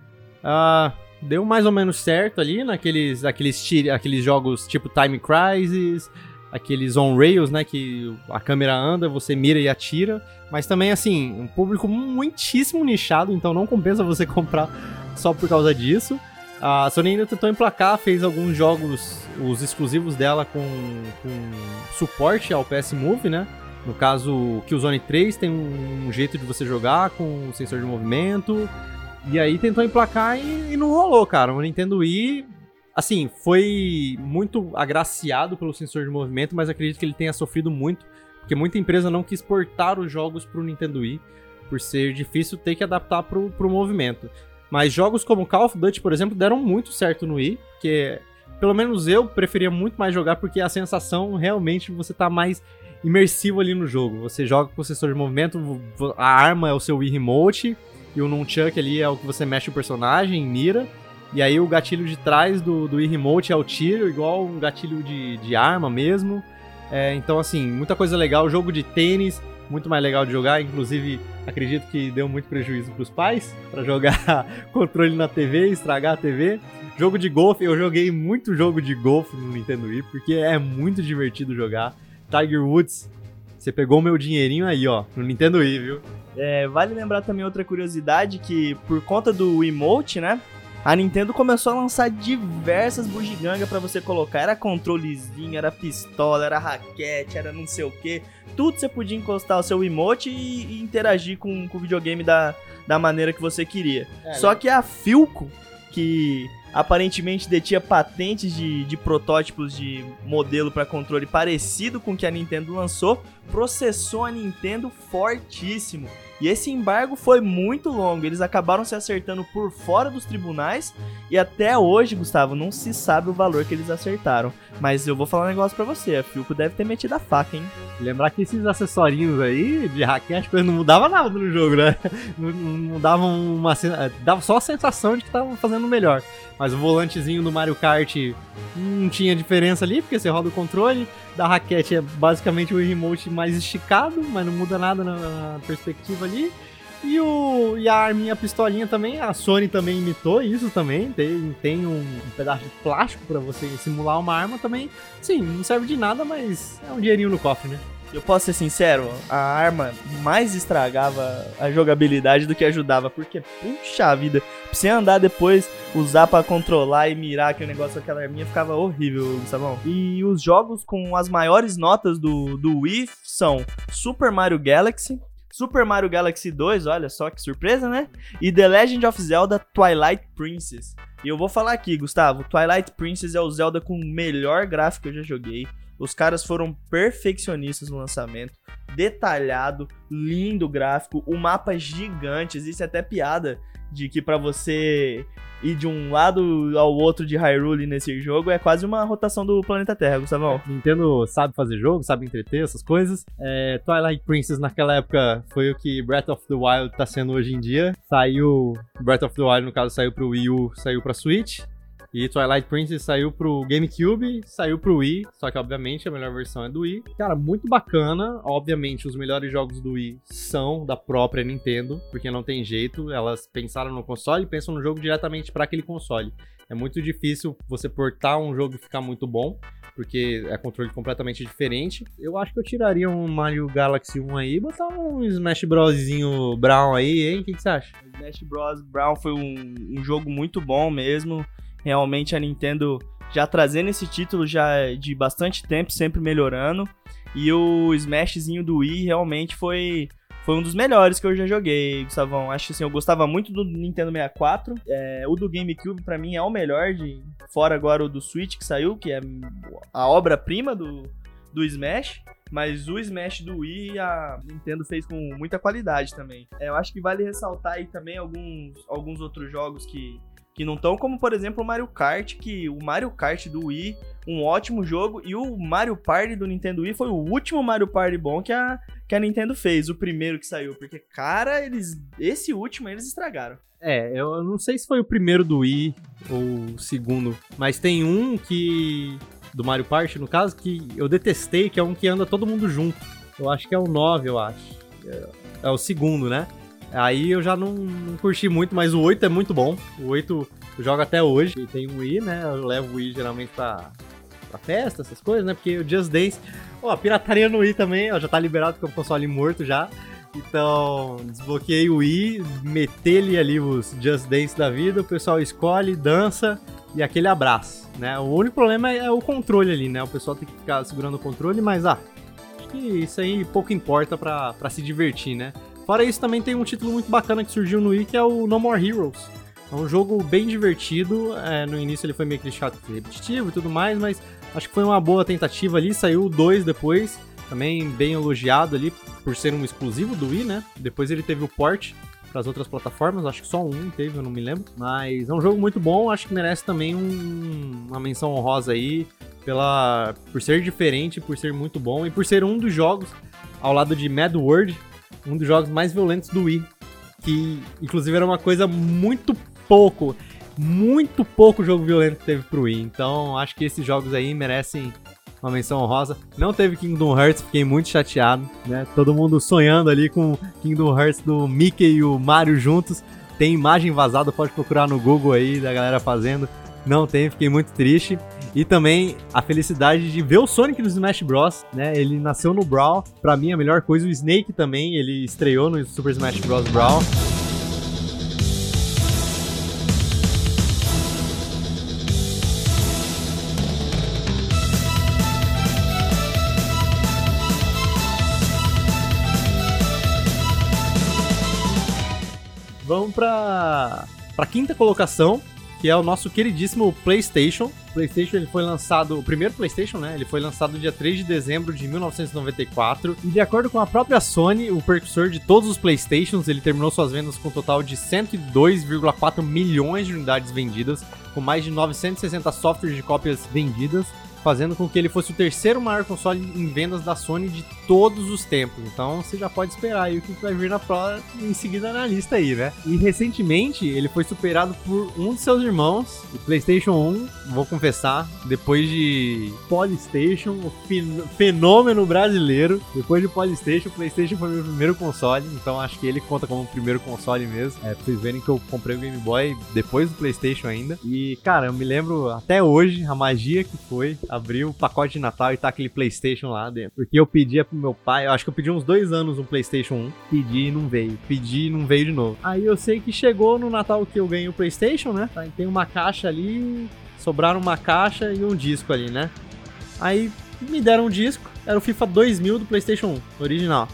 uh, deu mais ou menos certo ali naqueles aqueles, aqueles jogos tipo Time Crisis, aqueles on rails, né, que a câmera anda, você mira e atira, mas também assim, um público muitíssimo nichado, então não compensa você <laughs> comprar só por causa disso. A Sony ainda tentou emplacar, fez alguns jogos, os exclusivos dela com, com suporte ao PS Move, né? No caso, o Killzone 3 tem um jeito de você jogar com sensor de movimento. E aí tentou emplacar e, e não rolou, cara. O Nintendo Wii, assim, foi muito agraciado pelo sensor de movimento, mas acredito que ele tenha sofrido muito, porque muita empresa não quis portar os jogos pro Nintendo Wii, por ser difícil ter que adaptar pro, pro movimento. Mas jogos como Call of Duty, por exemplo, deram muito certo no Wii, porque pelo menos eu preferia muito mais jogar porque a sensação realmente você tá mais imersivo ali no jogo. Você joga com o sensor de movimento, a arma é o seu Wii Remote, e o Nunchuck ali é o que você mexe o personagem, mira. E aí o gatilho de trás do, do e-remote é o tiro, igual um gatilho de, de arma mesmo. É, então, assim, muita coisa legal. Jogo de tênis, muito mais legal de jogar. Inclusive, acredito que deu muito prejuízo para os pais <laughs> para jogar <laughs> controle na TV, estragar a TV. Jogo de golfe, eu joguei muito jogo de golfe no Nintendo Wii, porque é muito divertido jogar. Tiger Woods, você pegou meu dinheirinho aí, ó, no Nintendo Wii, viu? É, vale lembrar também outra curiosidade que por conta do emote, né? a Nintendo começou a lançar diversas bugigangas para você colocar. Era controlezinho, era pistola, era raquete, era não sei o que. Tudo você podia encostar o seu emote e, e interagir com, com, o videogame da, da maneira que você queria. É, Só né? que a Filco, que aparentemente detinha patentes de, de protótipos de modelo para controle parecido com o que a Nintendo lançou, processou a Nintendo fortíssimo. E esse embargo foi muito longo, eles acabaram se acertando por fora dos tribunais e até hoje, Gustavo, não se sabe o valor que eles acertaram. Mas eu vou falar um negócio pra você, a Filco deve ter metido a faca, hein? Lembrar que esses acessorinhos aí de raquete não mudava nada no jogo, né? <laughs> Não, não davam uma. dava só a sensação de que estavam fazendo melhor. Mas o volantezinho do Mario Kart não tinha diferença ali, porque você roda o controle. Da raquete é basicamente o remote mais esticado, mas não muda nada na perspectiva ali. E, o, e a arminha, a pistolinha também, a Sony também imitou isso também. Tem, tem um, um pedaço de plástico para você simular uma arma também. Sim, não serve de nada, mas é um dinheirinho no cofre, né? Eu posso ser sincero, a arma mais estragava a jogabilidade do que ajudava, porque, puxa vida, pra você andar depois, usar para controlar e mirar aquele negócio, aquela arminha, ficava horrível, Gustavão. E os jogos com as maiores notas do, do Wii são Super Mario Galaxy, Super Mario Galaxy 2, olha só que surpresa, né? E The Legend of Zelda Twilight Princess. E eu vou falar aqui, Gustavo, Twilight Princess é o Zelda com o melhor gráfico que eu já joguei. Os caras foram perfeccionistas no lançamento, detalhado, lindo gráfico, o mapa gigante, existe até piada de que para você ir de um lado ao outro de Hyrule nesse jogo é quase uma rotação do planeta Terra, Gustavão. Nintendo sabe fazer jogo, sabe entreter essas coisas. É, Twilight Princess naquela época foi o que Breath of the Wild tá sendo hoje em dia. Saiu, Breath of the Wild no caso saiu pro Wii U, saiu pra Switch. E Twilight Princess saiu pro GameCube, saiu pro Wii, só que obviamente a melhor versão é do Wii. Cara, muito bacana. Obviamente os melhores jogos do Wii são da própria Nintendo, porque não tem jeito, elas pensaram no console e pensam no jogo diretamente para aquele console. É muito difícil você portar um jogo e ficar muito bom, porque é controle completamente diferente. Eu acho que eu tiraria um Mario Galaxy 1 aí e botar um Smash Brosinho Brown aí, hein? O que, que, você acha? Smash Bros. Brown foi um, um jogo muito bom mesmo realmente a Nintendo já trazendo esse título já de bastante tempo, sempre melhorando. E o Smashzinho do Wii realmente foi foi um dos melhores que eu já joguei, Gustavão. Acho que assim, eu gostava muito do Nintendo 64. É, o do GameCube, para mim, é o melhor, de fora agora o do Switch que saiu, que é a obra-prima do, do Smash. Mas o Smash do Wii a Nintendo fez com muita qualidade também. É, eu acho que vale ressaltar aí também alguns, alguns outros jogos que que não estão, como por exemplo o Mario Kart, que o Mario Kart do Wii, um ótimo jogo, e o Mario Party do Nintendo Wii foi o último Mario Party bom que a, que a Nintendo fez, o primeiro que saiu, porque, cara, eles esse último eles estragaram. É, eu não sei se foi o primeiro do Wii ou o segundo, mas tem um que. Do Mario Party, no caso, que eu detestei, que é um que anda todo mundo junto. Eu acho que é o 9, eu acho. É, é o segundo, né? Aí eu já não, não, curti muito, mas o 8 é muito bom. O 8 eu jogo até hoje. E tem o Wii, né? Eu levo o Wii geralmente pra, pra festa, essas coisas, né? Porque o Just Dance. Ó, pirataria no Wii também, ó, já tá liberado com o console morto já. Então, desbloqueei o Wii, metei ali os Just Dance da vida, o pessoal escolhe, dança e aquele abraço, né? O único problema é o controle ali, né? O pessoal tem que ficar segurando o controle, mas ah, acho que isso aí pouco importa pra, pra se divertir, né? Fora isso, também tem um título muito bacana que surgiu no Wii, que é o No More Heroes. É um jogo bem divertido. É, no início ele foi meio que chato repetitivo e tudo mais, mas acho que foi uma boa tentativa ali. Saiu o 2 depois, também bem elogiado ali por ser um exclusivo do Wii, né? Depois ele teve o port para as outras plataformas, acho que só um teve, eu não me lembro. Mas é um jogo muito bom, acho que merece também um, uma menção honrosa aí pela por ser diferente, por ser muito bom e por ser um dos jogos ao lado de Mad World, um dos jogos mais violentos do Wii. Que, inclusive, era uma coisa muito pouco, muito pouco jogo violento que teve pro Wii. Então, acho que esses jogos aí merecem uma menção honrosa. Não teve Kingdom Hearts, fiquei muito chateado, né? Todo mundo sonhando ali com Kingdom Hearts do Mickey e o Mario juntos. Tem imagem vazada, pode procurar no Google aí da galera fazendo. Não tem, fiquei muito triste. E também a felicidade de ver o Sonic no Smash Bros, né? Ele nasceu no Brawl, pra mim a melhor coisa. O Snake também, ele estreou no Super Smash Bros Brawl. Vamos pra, pra quinta colocação, que é o nosso queridíssimo PlayStation. O PlayStation ele foi lançado, o primeiro PlayStation, né? Ele foi lançado dia 3 de dezembro de 1994. E de acordo com a própria Sony, o precursor de todos os PlayStations, ele terminou suas vendas com um total de 102,4 milhões de unidades vendidas, com mais de 960 softwares de cópias vendidas fazendo com que ele fosse o terceiro maior console em vendas da Sony de todos os tempos. Então você já pode esperar aí o que vai vir na prova em seguida na lista aí, né? E recentemente ele foi superado por um de seus irmãos, o PlayStation 1, vou confessar, depois de Polystation, o fenômeno brasileiro. Depois de Polystation, o PlayStation foi meu primeiro console, então acho que ele conta como o primeiro console mesmo. É, pra vocês verem que eu comprei o Game Boy depois do PlayStation ainda. E, cara, eu me lembro até hoje a magia que foi abrir o pacote de Natal e tá aquele PlayStation lá dentro. Porque eu pedia pro meu pai, eu acho que eu pedi uns dois anos um PlayStation 1, pedi e não veio. Pedi e não veio de novo. Aí eu sei que chegou no Natal que eu ganhei o PlayStation, né? Tem uma caixa ali, sobraram uma caixa e um disco ali, né? Aí me deram um disco, era o FIFA 2000 do PlayStation 1, original.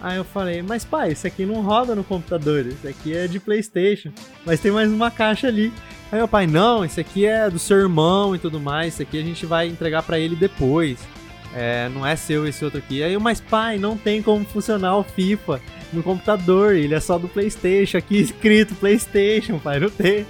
Aí eu falei, mas pai, isso aqui não roda no computador, isso aqui é de PlayStation. Mas tem mais uma caixa ali. Aí meu pai, não, isso aqui é do seu irmão e tudo mais, isso aqui a gente vai entregar para ele depois. É, não é seu esse outro aqui. Aí eu, mas pai, não tem como funcionar o FIFA no computador, ele é só do Playstation, aqui <laughs> escrito Playstation, pai, não tem.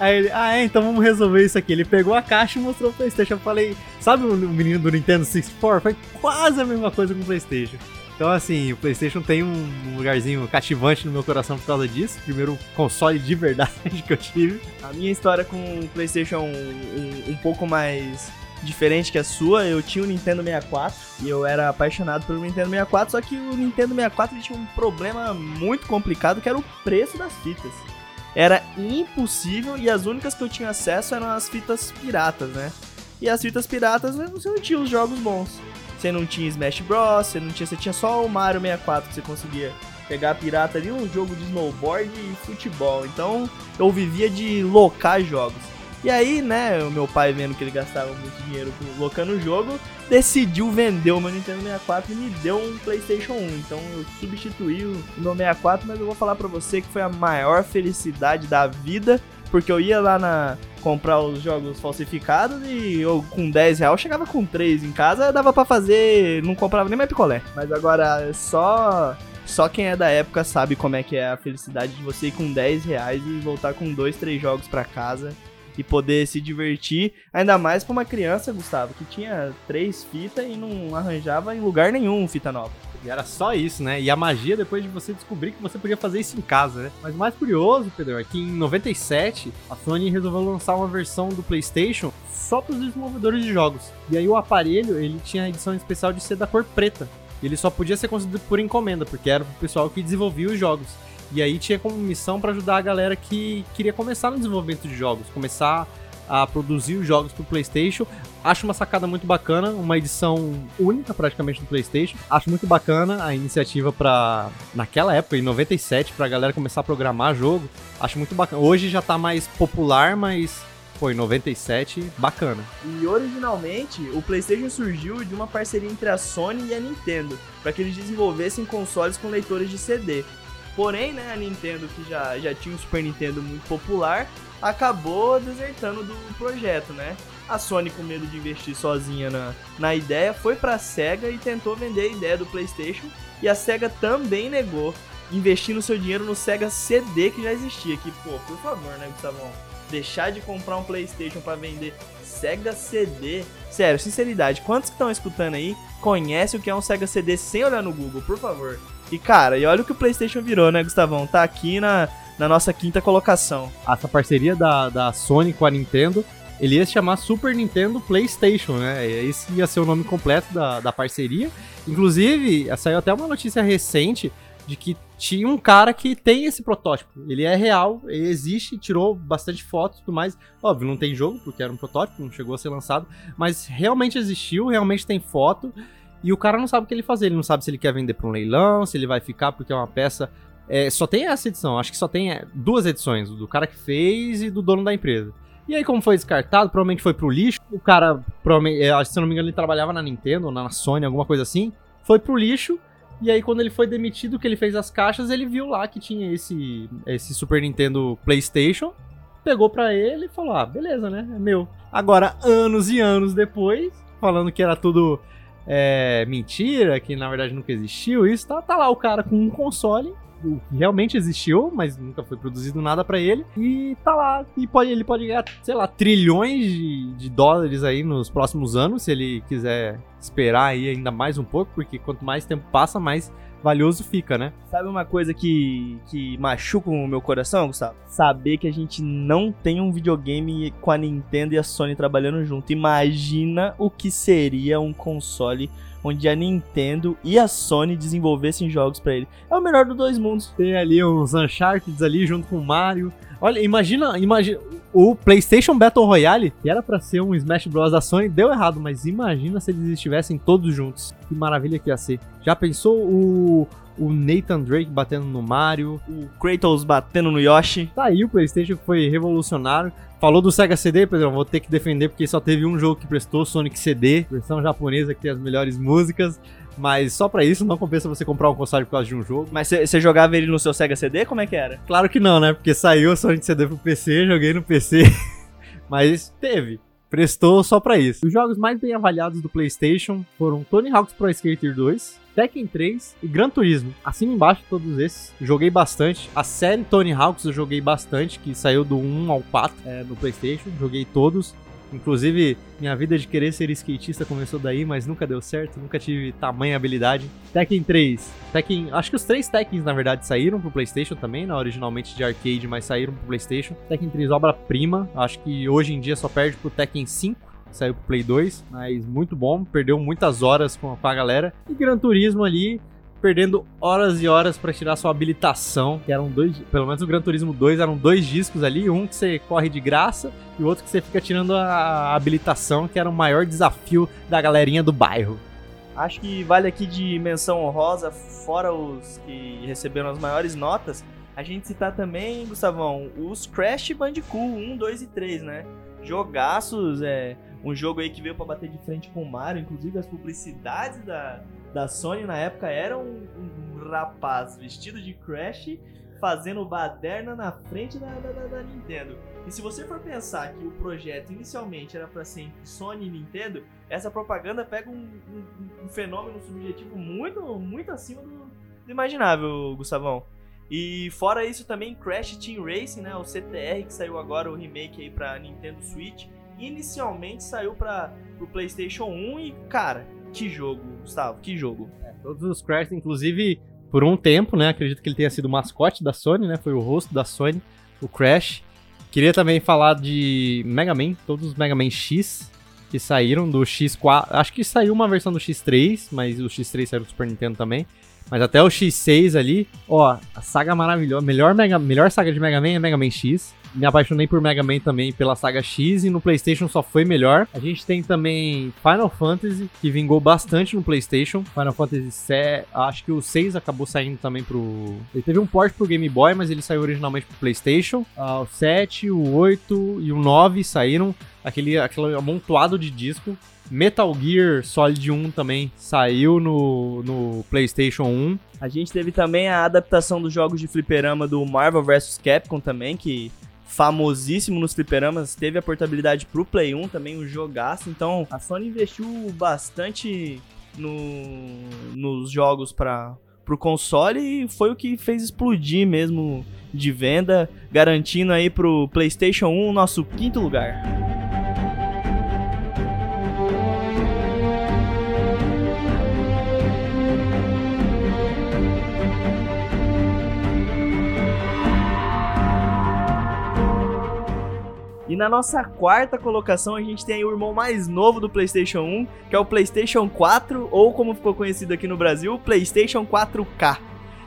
Aí ele, ah é, então vamos resolver isso aqui. Ele pegou a caixa e mostrou o Playstation. Eu falei, sabe o menino do Nintendo 64? Foi quase a mesma coisa com o Playstation. Então, assim, o PlayStation tem um lugarzinho cativante no meu coração por causa disso. Primeiro console de verdade <laughs> que eu tive. A minha história com o PlayStation um, um pouco mais diferente que a sua. Eu tinha o Nintendo 64 e eu era apaixonado pelo Nintendo 64, só que o Nintendo 64 tinha um problema muito complicado que era o preço das fitas. Era impossível e as únicas que eu tinha acesso eram as fitas piratas, né? E as fitas piratas não tinha os jogos bons. Você não tinha Smash Bros, você não tinha, você tinha só o Mario 64 que você conseguia pegar pirata ali, um jogo de snowboard e futebol. Então eu vivia de locar jogos. E aí, né, o meu pai vendo que ele gastava muito dinheiro locando o jogo, decidiu vender o meu Nintendo 64 e me deu um PlayStation 1. Então eu substituí o meu 64, mas eu vou falar para você que foi a maior felicidade da vida, porque eu ia lá na comprar os jogos falsificados e eu com 10 reais chegava com 3 em casa, dava para fazer, não comprava nem mais picolé. Mas agora só só quem é da época sabe como é que é a felicidade de você ir com 10 reais e voltar com dois, três jogos para casa e poder se divertir, ainda mais para uma criança, Gustavo, que tinha três fitas e não arranjava em lugar nenhum fita nova. E era só isso, né? E a magia depois de você descobrir que você podia fazer isso em casa, né? Mas o mais curioso, Pedro, é que em 97 a Sony resolveu lançar uma versão do PlayStation só para os desenvolvedores de jogos. E aí o aparelho, ele tinha a edição especial de ser da cor preta. Ele só podia ser concedido por encomenda, porque era pro pessoal que desenvolvia os jogos. E aí tinha como missão para ajudar a galera que queria começar no desenvolvimento de jogos, começar a produzir os jogos pro PlayStation. Acho uma sacada muito bacana, uma edição única praticamente do PlayStation. Acho muito bacana a iniciativa para naquela época, em 97, pra galera começar a programar jogo. Acho muito bacana. Hoje já tá mais popular, mas foi em 97, bacana. E originalmente o PlayStation surgiu de uma parceria entre a Sony e a Nintendo, para que eles desenvolvessem consoles com leitores de CD. Porém, né, a Nintendo, que já, já tinha um Super Nintendo muito popular, acabou desertando do projeto, né? A Sony, com medo de investir sozinha na, na ideia, foi pra SEGA e tentou vender a ideia do PlayStation. E a SEGA também negou, investindo seu dinheiro no SEGA CD que já existia. Que, pô, por favor, né, Gustavão? Deixar de comprar um PlayStation para vender Sega CD. Sério, sinceridade, quantos que estão escutando aí conhecem o que é um Sega CD sem olhar no Google, por favor? E cara, e olha o que o PlayStation virou, né, Gustavão? Tá aqui na, na nossa quinta colocação. Essa parceria da, da Sony com a Nintendo, ele ia se chamar Super Nintendo PlayStation, né? Esse ia ser o nome completo da, da parceria. Inclusive, saiu até uma notícia recente de que tinha um cara que tem esse protótipo. Ele é real, ele existe, tirou bastante fotos e tudo mais. Óbvio, não tem jogo, porque era um protótipo, não chegou a ser lançado, mas realmente existiu, realmente tem foto. E o cara não sabe o que ele fazer, ele não sabe se ele quer vender para um leilão, se ele vai ficar porque é uma peça. É, só tem essa edição, acho que só tem é, duas edições, do cara que fez e do dono da empresa. E aí, como foi descartado, provavelmente foi pro lixo. O cara, é, se eu não me engano, ele trabalhava na Nintendo, na Sony, alguma coisa assim. Foi pro lixo. E aí, quando ele foi demitido, que ele fez as caixas, ele viu lá que tinha esse, esse Super Nintendo PlayStation, pegou pra ele e falou: Ah, beleza, né? É meu. Agora, anos e anos depois, falando que era tudo é, mentira, que na verdade nunca existiu, isso tá, tá lá o cara com um console o que realmente existiu, mas nunca foi produzido nada para ele. E tá lá. E pode, ele pode ganhar, sei lá, trilhões de, de dólares aí nos próximos anos, se ele quiser esperar aí ainda mais um pouco, porque quanto mais tempo passa, mais valioso fica, né? Sabe uma coisa que, que machuca o meu coração, Gustavo? Saber que a gente não tem um videogame com a Nintendo e a Sony trabalhando junto. Imagina o que seria um console onde a Nintendo e a Sony desenvolvessem jogos para ele. É o melhor dos dois mundos. Tem ali uns Uncharted ali junto com o Mario. Olha, imagina, imagina o PlayStation Battle Royale, que era para ser um Smash Bros da Sony, deu errado, mas imagina se eles estivessem todos juntos. Que maravilha que ia ser. Já pensou o o Nathan Drake batendo no Mario, o Kratos batendo no Yoshi. Tá aí o PlayStation que foi revolucionário. Falou do Sega CD, exemplo, vou ter que defender porque só teve um jogo que prestou, Sonic CD, versão japonesa que tem as melhores músicas. Mas só pra isso não compensa você comprar um console por causa de um jogo. Mas você jogava ele no seu Sega CD? Como é que era? Claro que não, né? Porque saiu o Sonic CD pro PC, joguei no PC. <laughs> Mas teve. Prestou só pra isso. Os jogos mais bem avaliados do PlayStation foram Tony Hawk's Pro Skater 2, Tekken 3 e Gran Turismo. Acima embaixo todos esses. Joguei bastante. A série Tony Hawk's eu joguei bastante, que saiu do 1 ao 4 é, no PlayStation. Joguei todos. Inclusive, minha vida de querer ser skatista começou daí, mas nunca deu certo, nunca tive tamanha habilidade. Tekken 3. Tekken, acho que os três Tekkens, na verdade, saíram pro PlayStation também, né? originalmente de arcade, mas saíram pro PlayStation. Tekken 3 obra-prima, acho que hoje em dia só perde pro Tekken 5 saiu pro Play 2, mas muito bom, perdeu muitas horas com a galera. E Gran Turismo ali, perdendo horas e horas para tirar sua habilitação, que eram dois, pelo menos o Gran Turismo 2 eram dois discos ali, um que você corre de graça e o outro que você fica tirando a habilitação, que era o maior desafio da galerinha do bairro. Acho que vale aqui de menção honrosa, fora os que receberam as maiores notas, a gente citar também, Gustavão, os Crash Bandicoot 1, 2 e 3, né? Jogaços, é, um jogo aí que veio para bater de frente com o Mario, inclusive as publicidades da, da Sony na época eram um, um rapaz vestido de Crash fazendo baderna na frente da, da, da, Nintendo. E se você for pensar que o projeto inicialmente era para ser Sony e Nintendo, essa propaganda pega um, um, um, fenômeno subjetivo muito, muito acima do, do imaginável, Gustavão. E fora isso também Crash Team Racing, né, o CTR que saiu agora o remake aí para Nintendo Switch inicialmente saiu para o PlayStation 1 e, cara, que jogo, Gustavo, que jogo. É, todos os Crash, inclusive, por um tempo, né? Acredito que ele tenha sido o mascote da Sony, né? Foi o rosto da Sony, o Crash. Queria também falar de Mega Man, todos os Mega Man X que saíram do X4. Acho que saiu uma versão do X3, mas o X3 saiu do Super Nintendo também. Mas até o X6 ali, ó, a saga maravilhosa. Melhor, Mega, melhor saga de Mega Man é Mega Man X me apaixonei por Mega Man também pela saga X e no PlayStation só foi melhor. A gente tem também Final Fantasy, que vingou bastante no PlayStation. Final Fantasy 7, acho que o 6 acabou saindo também pro. Ele teve um port pro Game Boy, mas ele saiu originalmente pro PlayStation. Uh, o 7, o 8 e o 9 saíram. Aquele, aquele amontoado de disco. Metal Gear Solid 1 também saiu no, no PlayStation 1. A gente teve também a adaptação dos jogos de fliperama do Marvel vs Capcom também, que famosíssimo nos fliperamas, teve a portabilidade pro Play 1 também, um jogaço. Então a Sony investiu bastante no, nos jogos para pro console e foi o que fez explodir mesmo de venda, garantindo aí pro PlayStation 1 nosso quinto lugar. E na nossa quarta colocação, a gente tem o irmão mais novo do PlayStation 1, que é o PlayStation 4, ou como ficou conhecido aqui no Brasil, PlayStation 4K,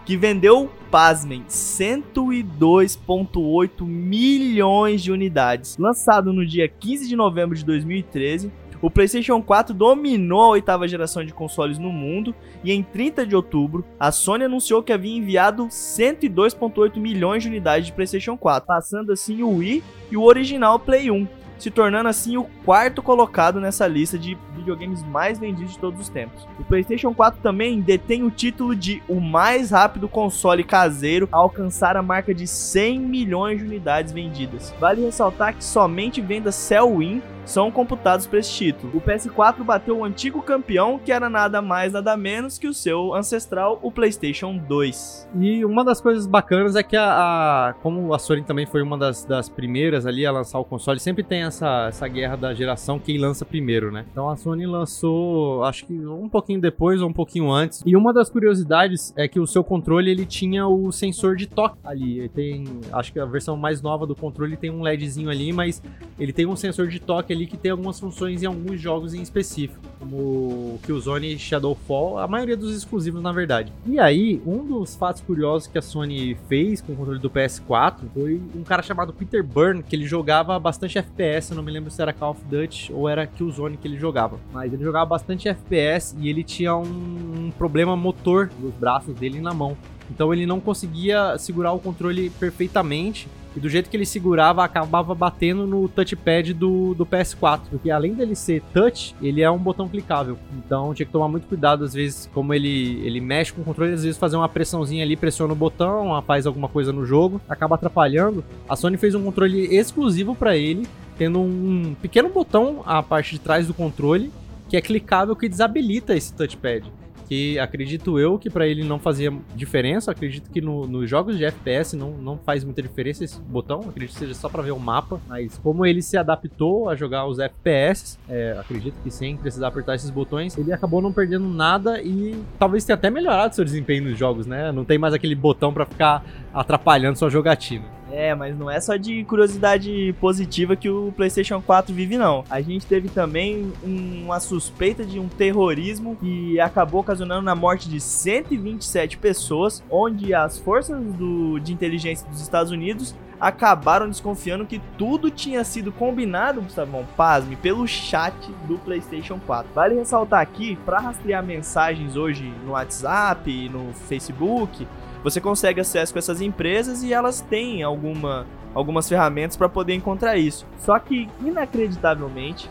que vendeu, pasmem, 102,8 milhões de unidades. Lançado no dia 15 de novembro de 2013, o PlayStation 4 dominou a oitava geração de consoles no mundo e em 30 de outubro, a Sony anunciou que havia enviado 102,8 milhões de unidades de PlayStation 4, passando assim o Wii e o original Play 1. se tornando assim o quarto colocado nessa lista de videogames mais vendidos de todos os tempos. O PlayStation 4 também detém o título de o mais rápido console caseiro a alcançar a marca de 100 milhões de unidades vendidas. Vale ressaltar que somente vendas Cell-Win são computados para esse título. O PS4 bateu o antigo campeão, que era nada mais nada menos que o seu ancestral, o PlayStation 2. E uma das coisas bacanas é que a, a como a Sony também foi uma das, das primeiras ali a lançar o console, sempre tem essa, essa guerra da geração quem lança primeiro, né? Então a Sony lançou, acho que um pouquinho depois ou um pouquinho antes. E uma das curiosidades é que o seu controle ele tinha o sensor de toque ali. Ele tem, acho que a versão mais nova do controle tem um LEDzinho ali, mas ele tem um sensor de toque ali que tem algumas funções em alguns jogos em específico, como Killzone Shadowfall, a maioria dos exclusivos na verdade. E aí, um dos fatos curiosos que a Sony fez com o controle do PS4 foi um cara chamado Peter Byrne, que ele jogava bastante FPS, não me lembro se era Call of Duty ou era Killzone que ele jogava, mas ele jogava bastante FPS e ele tinha um problema motor nos braços dele e na mão. Então ele não conseguia segurar o controle perfeitamente e do jeito que ele segurava, acabava batendo no touchpad do, do PS4. Porque além dele ser touch, ele é um botão clicável. Então tinha que tomar muito cuidado, às vezes, como ele, ele mexe com o controle, às vezes fazer uma pressãozinha ali, pressiona o botão, faz alguma coisa no jogo, acaba atrapalhando. A Sony fez um controle exclusivo para ele, tendo um pequeno botão à parte de trás do controle, que é clicável que desabilita esse touchpad que acredito eu que para ele não fazia diferença. Acredito que nos no jogos de FPS não, não faz muita diferença esse botão. Acredito que seja só para ver o mapa. Mas como ele se adaptou a jogar os FPS, é, acredito que sem precisar apertar esses botões, ele acabou não perdendo nada e talvez tenha até melhorado seu desempenho nos jogos, né? Não tem mais aquele botão para ficar atrapalhando sua jogatina. É, mas não é só de curiosidade positiva que o PlayStation 4 vive, não. A gente teve também uma suspeita de um terrorismo que acabou ocasionando na morte de 127 pessoas, onde as forças do, de inteligência dos Estados Unidos acabaram desconfiando que tudo tinha sido combinado, Gustavão, pasme, pelo chat do PlayStation 4. Vale ressaltar aqui, para rastrear mensagens hoje no WhatsApp, no Facebook, você consegue acesso com essas empresas e elas têm alguma, algumas ferramentas para poder encontrar isso. Só que, inacreditavelmente,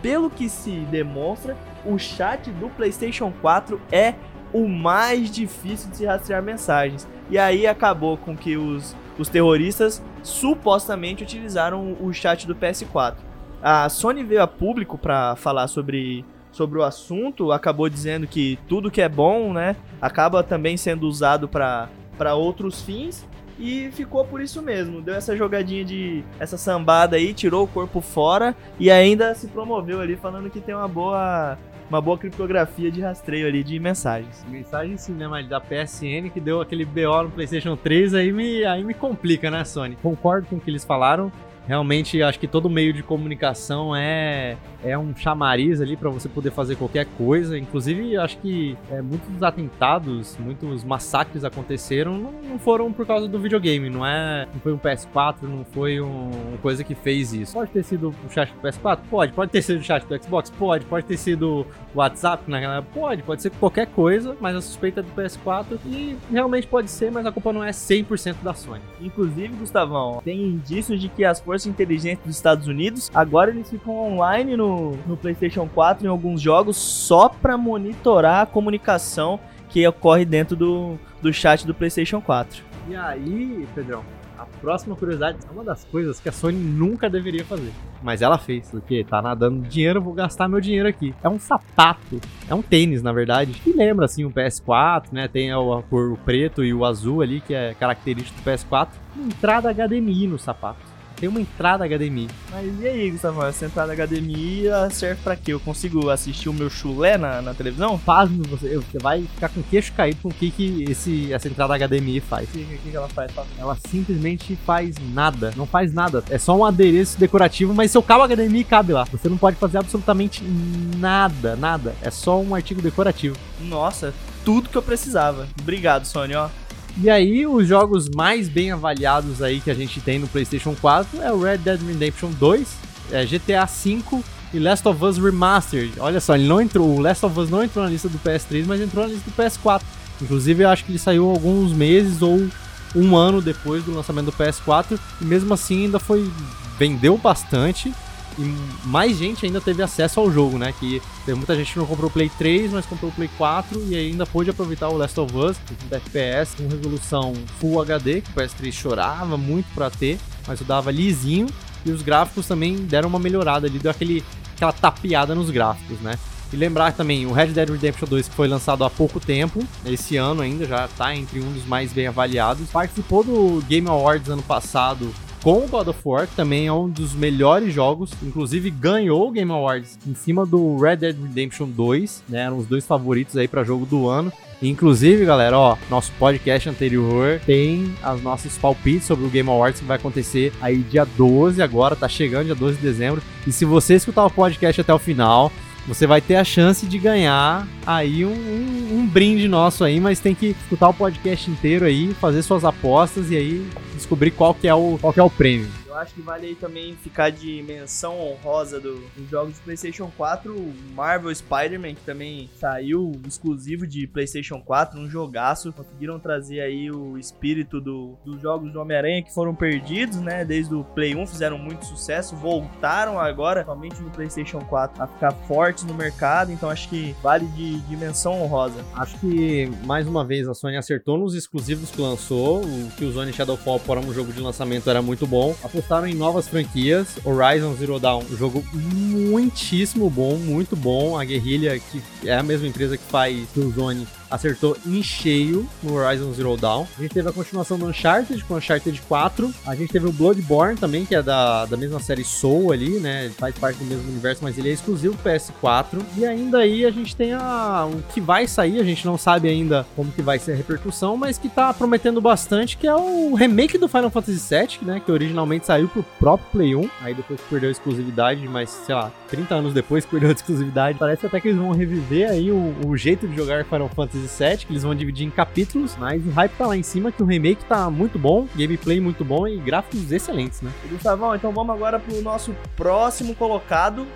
pelo que se demonstra, o chat do PlayStation 4 é o mais difícil de se rastrear mensagens. E aí acabou com que os, os terroristas supostamente utilizaram o chat do PS4. A Sony veio a público para falar sobre sobre o assunto, acabou dizendo que tudo que é bom, né, acaba também sendo usado para outros fins e ficou por isso mesmo. Deu essa jogadinha de essa sambada aí, tirou o corpo fora e ainda se promoveu ali falando que tem uma boa uma boa criptografia de rastreio ali de mensagens. Mensagem sim, né, mas da PSN que deu aquele BO no PlayStation 3 aí me aí me complica, né, Sony? Concordo com o que eles falaram. Realmente acho que todo meio de comunicação é é um chamariz ali para você poder fazer qualquer coisa. Inclusive, acho que é, muitos atentados, muitos massacres aconteceram não, não, foram por causa do videogame, não é? Não foi um PS4, não foi um, uma coisa que fez isso. Pode ter sido o chat do PS4? Pode. Pode ter sido o chat do Xbox? Pode. Pode ter sido o WhatsApp naquela Pode. Pode ser qualquer coisa, mas a suspeita é do PS4 e realmente pode ser, mas a culpa não é 100% da Sony. Inclusive, Gustavão, tem indícios de que as forças inteligentes dos Estados Unidos agora eles ficam online no no, PlayStation 4 em alguns jogos só para monitorar a comunicação que ocorre dentro do, do chat do PlayStation 4. E aí, Pedrão, a próxima curiosidade é uma das coisas que a Sony nunca deveria fazer. Mas ela fez, porque tá nadando dinheiro, vou gastar meu dinheiro aqui. É um sapato, é um tênis, na verdade, que lembra assim o um PS4, né? Tem a cor preto e o azul ali, que é característico do PS4. Entrada HDMI no sapato tem uma entrada HDMI. Mas e aí, Gustavo? Essa entrada HDMI serve pra quê? Eu consigo assistir o meu chulé na, na televisão? Pasmo, você, você vai ficar com o queixo caído com o que, que esse, essa entrada HDMI faz. O que, que, que ela faz? Ela simplesmente faz nada. Não faz nada. É só um adereço decorativo, mas seu cabo HDMI cabe lá. Você não pode fazer absolutamente nada, nada. É só um artigo decorativo. Nossa, tudo que eu precisava. Obrigado, Sony, ó. E aí, os jogos mais bem avaliados aí que a gente tem no PlayStation 4 é o Red Dead Redemption 2, é GTA V e Last of Us Remastered. Olha só, ele não entrou, o Last of Us não entrou na lista do PS3, mas entrou na lista do PS4. Inclusive, eu acho que ele saiu alguns meses ou um ano depois do lançamento do PS4 e mesmo assim ainda foi vendeu bastante e mais gente ainda teve acesso ao jogo, né? Que teve muita gente que não comprou o Play 3, mas comprou o Play 4 e ainda pôde aproveitar o Last of Us, 30 FPS, com resolução Full HD, que o PS3 chorava muito para ter, mas dava lisinho. E os gráficos também deram uma melhorada ali, deu aquele, aquela tapeada nos gráficos, né? E lembrar também, o Red Dead Redemption 2, que foi lançado há pouco tempo, esse ano ainda, já tá entre um dos mais bem avaliados. Participou do Game Awards ano passado com o God of War, que também é um dos melhores jogos, inclusive ganhou o Game Awards em cima do Red Dead Redemption 2, né? Eram os dois favoritos aí para jogo do ano. Inclusive, galera, ó, nosso podcast anterior tem as nossas palpites sobre o Game Awards que vai acontecer aí dia 12 agora, tá chegando dia 12 de dezembro. E se você escutar o podcast até o final, você vai ter a chance de ganhar aí um, um, um, brinde nosso aí, mas tem que escutar o podcast inteiro aí, fazer suas apostas e aí descobrir qual que é o, qual que é o prêmio acho que vale aí também ficar de menção honrosa do, dos jogos de PlayStation 4, Marvel Spider-Man, que também saiu exclusivo de PlayStation 4, um jogaço. Conseguiram trazer aí o espírito do, dos jogos do Homem-Aranha que foram perdidos, né? Desde o Play 1 fizeram muito sucesso, voltaram agora, somente no PlayStation 4, a ficar fortes no mercado. Então acho que vale de, de menção honrosa. Acho que mais uma vez a Sony acertou nos exclusivos que lançou. O Killzone Shadowfall para um jogo de lançamento era muito bom. A apostaram em novas franquias. Horizon Zero Dawn, jogo muitíssimo bom, muito bom. A Guerrilha, que é a mesma empresa que faz Killzone, acertou em cheio no Horizon Zero Dawn. A gente teve a continuação do Uncharted com Uncharted 4. A gente teve o Bloodborne também, que é da, da mesma série Soul ali, né? Ele faz parte do mesmo universo, mas ele é exclusivo PS4. E ainda aí a gente tem a, o que vai sair, a gente não sabe ainda como que vai ser a repercussão, mas que tá prometendo bastante, que é o remake do Final Fantasy VII, né? Que originalmente saiu pro próprio Play 1, aí depois perdeu a exclusividade, mas sei lá, 30 anos depois perdeu a exclusividade. Parece até que eles vão reviver aí o, o jeito de jogar Final Fantasy Fantasy VII, que eles vão dividir em capítulos, mas o hype tá lá em cima, que o remake tá muito bom, gameplay muito bom e gráficos excelentes, né? Gustavão, então vamos agora pro nosso próximo colocado.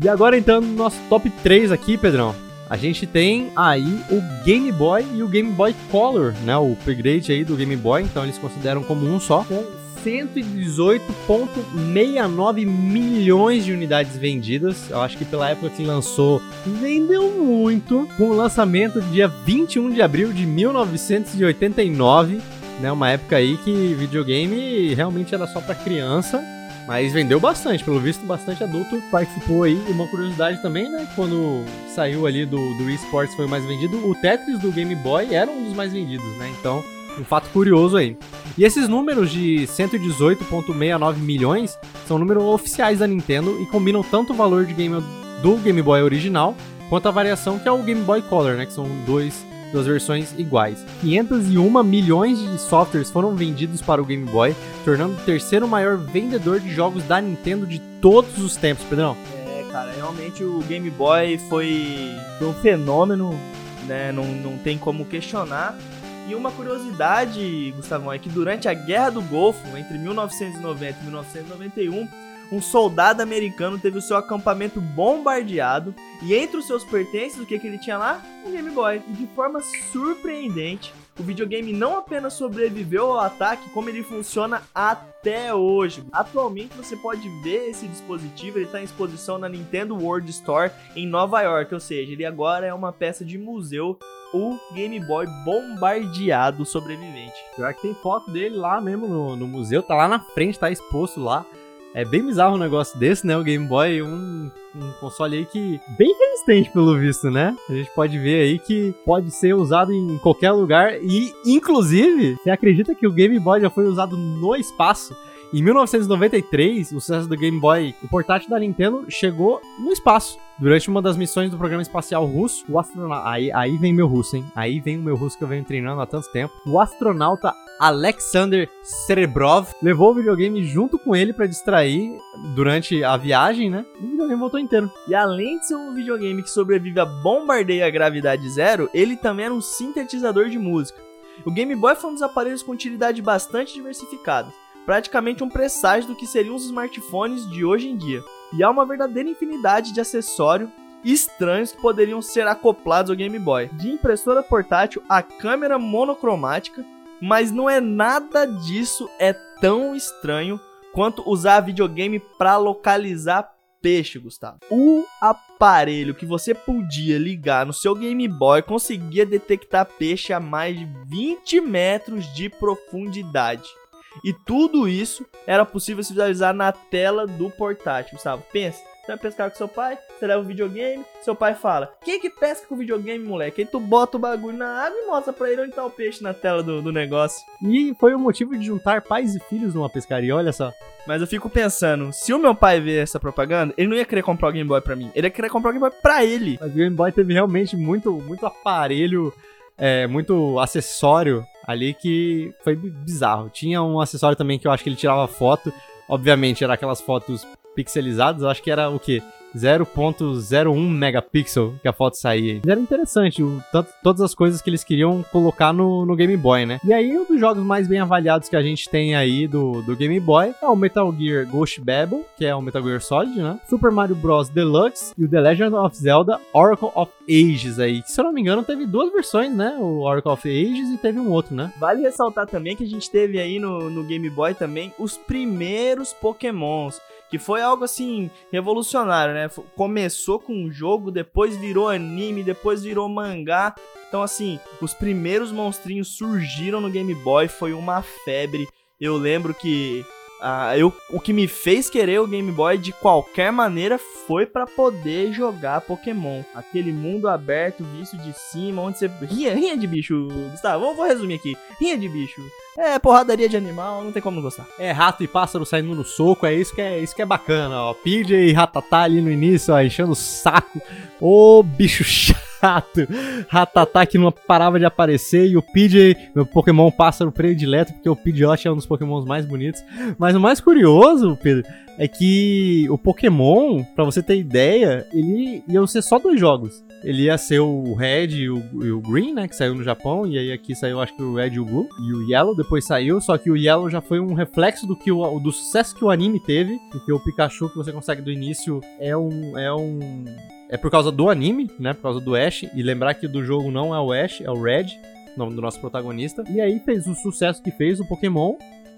E agora então no nosso top 3 aqui, Pedrão a gente tem aí o Game Boy e o Game Boy Color, né? O upgrade aí do Game Boy, então eles consideram como um só, com 118,69 milhões de unidades vendidas. Eu acho que pela época que lançou, vendeu muito. Com o lançamento dia 21 de abril de 1989, né? Uma época aí que videogame realmente era só para criança. Mas vendeu bastante, pelo visto, bastante adulto participou aí. E uma curiosidade também, né? Quando saiu ali do, do eSports foi o mais vendido, o Tetris do Game Boy era um dos mais vendidos, né? Então, um fato curioso aí. E esses números de 118,69 milhões são números oficiais da Nintendo e combinam tanto o valor de game do Game Boy original quanto a variação que é o Game Boy Color, né? Que são dois duas versões iguais. 501 milhões de softwares foram vendidos para o Game Boy, tornando o terceiro maior vendedor de jogos da Nintendo de todos os tempos, Pedrão. É, cara, realmente o Game Boy foi um fenômeno, né? Não, não tem como questionar. E uma curiosidade, Gustavão, é que durante a Guerra do Golfo, entre 1990 e 1991, um soldado americano teve o seu acampamento bombardeado e entre os seus pertences, o que, que ele tinha lá? Um Game Boy. E de forma surpreendente, o videogame não apenas sobreviveu ao ataque, como ele funciona até hoje. Atualmente você pode ver esse dispositivo, ele está em exposição na Nintendo World Store em Nova York, ou seja, ele agora é uma peça de museu o Game Boy bombardeado sobrevivente. Pior que tem foto dele lá mesmo no, no museu, tá lá na frente, tá exposto lá. É bem bizarro um negócio desse, né? O Game Boy, um, um console aí que bem resistente pelo visto, né? A gente pode ver aí que pode ser usado em qualquer lugar e, inclusive, você acredita que o Game Boy já foi usado no espaço? Em 1993, o sucesso do Game Boy, o portátil da Nintendo, chegou no espaço. Durante uma das missões do programa espacial russo, o astronauta. Aí, aí vem meu russo, hein? Aí vem o meu russo que eu venho treinando há tanto tempo. O astronauta Alexander Serebrov levou o videogame junto com ele para distrair durante a viagem, né? E o videogame voltou inteiro. E além de ser um videogame que sobrevive a bombardeio a gravidade zero, ele também era um sintetizador de música. O Game Boy foi um dos aparelhos com utilidade bastante diversificada praticamente um presságio do que seriam os smartphones de hoje em dia. E há uma verdadeira infinidade de acessórios estranhos que poderiam ser acoplados ao Game Boy. De impressora portátil a câmera monocromática, mas não é nada disso é tão estranho quanto usar videogame para localizar peixe, Gustavo. O aparelho que você podia ligar no seu Game Boy conseguia detectar peixe a mais de 20 metros de profundidade. E tudo isso era possível se visualizar na tela do portátil, Gustavo. Pensa, você vai pescar com seu pai, você leva o videogame, seu pai fala: Quem que pesca com videogame, moleque? Aí tu bota o bagulho na água e mostra pra ele onde tá o peixe na tela do, do negócio. E foi o motivo de juntar pais e filhos numa pescaria, olha só. Mas eu fico pensando, se o meu pai ver essa propaganda, ele não ia querer comprar o Game Boy pra mim. Ele ia querer comprar o Game Boy pra ele. Mas o Game Boy teve realmente muito, muito aparelho, é, muito acessório ali que foi bizarro. Tinha um acessório também que eu acho que ele tirava foto. Obviamente, era aquelas fotos pixelizadas, eu acho que era o quê? 0.01 megapixel que a foto saía. Era interessante, o, tanto, todas as coisas que eles queriam colocar no, no Game Boy, né? E aí, um dos jogos mais bem avaliados que a gente tem aí do, do Game Boy é o Metal Gear Ghost Babel, que é o Metal Gear Solid, né? Super Mario Bros. Deluxe e o The Legend of Zelda Oracle of Ages aí. Que, se eu não me engano, teve duas versões, né? O Oracle of Ages e teve um outro, né? Vale ressaltar também que a gente teve aí no, no Game Boy também os primeiros Pokémons que foi algo assim revolucionário, né? Começou com um jogo, depois virou anime, depois virou mangá. Então assim, os primeiros monstrinhos surgiram no Game Boy, foi uma febre. Eu lembro que ah, eu, o que me fez querer o Game Boy de qualquer maneira foi para poder jogar Pokémon. Aquele mundo aberto, visto de cima, onde você. Rinha, rinha de bicho, Gustavo. Vou, vou resumir aqui. Rinha de bicho. É porradaria de animal, não tem como não gostar. É rato e pássaro saindo no soco, é isso que é, isso que é bacana, ó. PJ e Ratatá ali no início, ó, enchendo o saco. Ô bicho chato chato. Ratatá que não parava de aparecer e o PJ, meu Pokémon pássaro predileto, porque o Pidgeot é um dos Pokémons mais bonitos. Mas o mais curioso, Pedro, é que o Pokémon, para você ter ideia, ele ia ser só dois jogos. Ele ia ser o Red e o, e o, Green, né? Que saiu no Japão. E aí aqui saiu, acho que o Red e o Blue. E o Yellow depois saiu. Só que o Yellow já foi um reflexo do, que o, do sucesso que o anime teve. Porque o Pikachu que você consegue do início é um. É um é por causa do anime, né? Por causa do Ash. E lembrar que do jogo não é o Ash, é o Red, nome do nosso protagonista. E aí fez o sucesso que fez o Pokémon.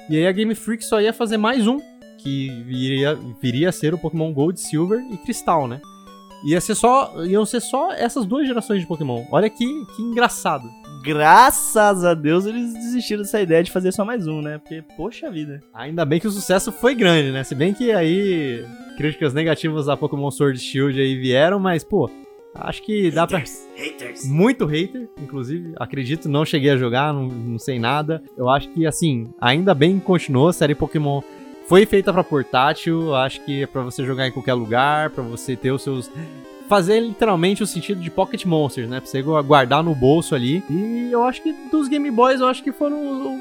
E aí a Game Freak só ia fazer mais um, que viria, viria a ser o Pokémon Gold, Silver e Cristal, né? Ia ser só, iam ser só essas duas gerações de Pokémon. Olha que, que engraçado graças a Deus eles desistiram dessa ideia de fazer só mais um, né? Porque, poxa vida. Ainda bem que o sucesso foi grande, né? Se bem que aí críticas negativas a Pokémon Sword Shield aí vieram, mas, pô, acho que dá haters, pra. Haters. Muito hater, inclusive. Acredito, não cheguei a jogar, não, não sei nada. Eu acho que, assim, ainda bem que continuou a série Pokémon foi feita para portátil, acho que é para você jogar em qualquer lugar, para você ter os seus fazer literalmente o sentido de Pocket Monsters, né? Pra você guardar no bolso ali. E eu acho que dos Game Boys, eu acho que foram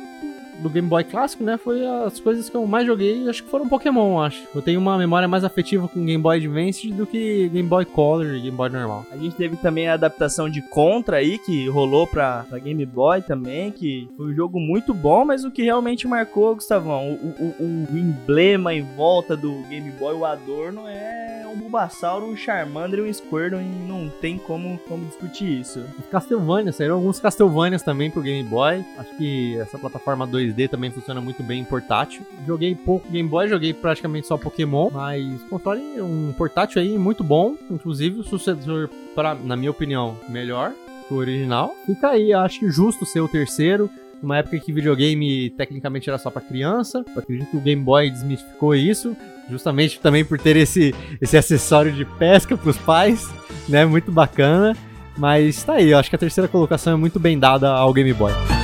do Game Boy clássico, né? Foi as coisas que eu mais joguei, acho que foram Pokémon, acho. Eu tenho uma memória mais afetiva com Game Boy Advance do que Game Boy Color e Game Boy normal. A gente teve também a adaptação de Contra aí, que rolou pra, pra Game Boy também, que foi um jogo muito bom, mas o que realmente marcou, Gustavão, o, o, o emblema em volta do Game Boy, o adorno, é um Bulbasaur, um Charmander e um Squirtle, e não tem como, como discutir isso. Castlevania, saíram alguns Castlevanias também pro Game Boy. Acho que essa plataforma 2 3D também funciona muito bem em portátil. Joguei pouco Game Boy, joguei praticamente só Pokémon, mas console um portátil aí muito bom, inclusive o sucessor para, na minha opinião, melhor que o original. Fica aí, acho que justo ser o terceiro. Numa época que videogame tecnicamente era só para criança. Eu acredito que o Game Boy desmistificou isso, justamente também por ter esse, esse acessório de pesca para os pais, né? Muito bacana. Mas tá aí, eu acho que a terceira colocação é muito bem dada ao Game Boy.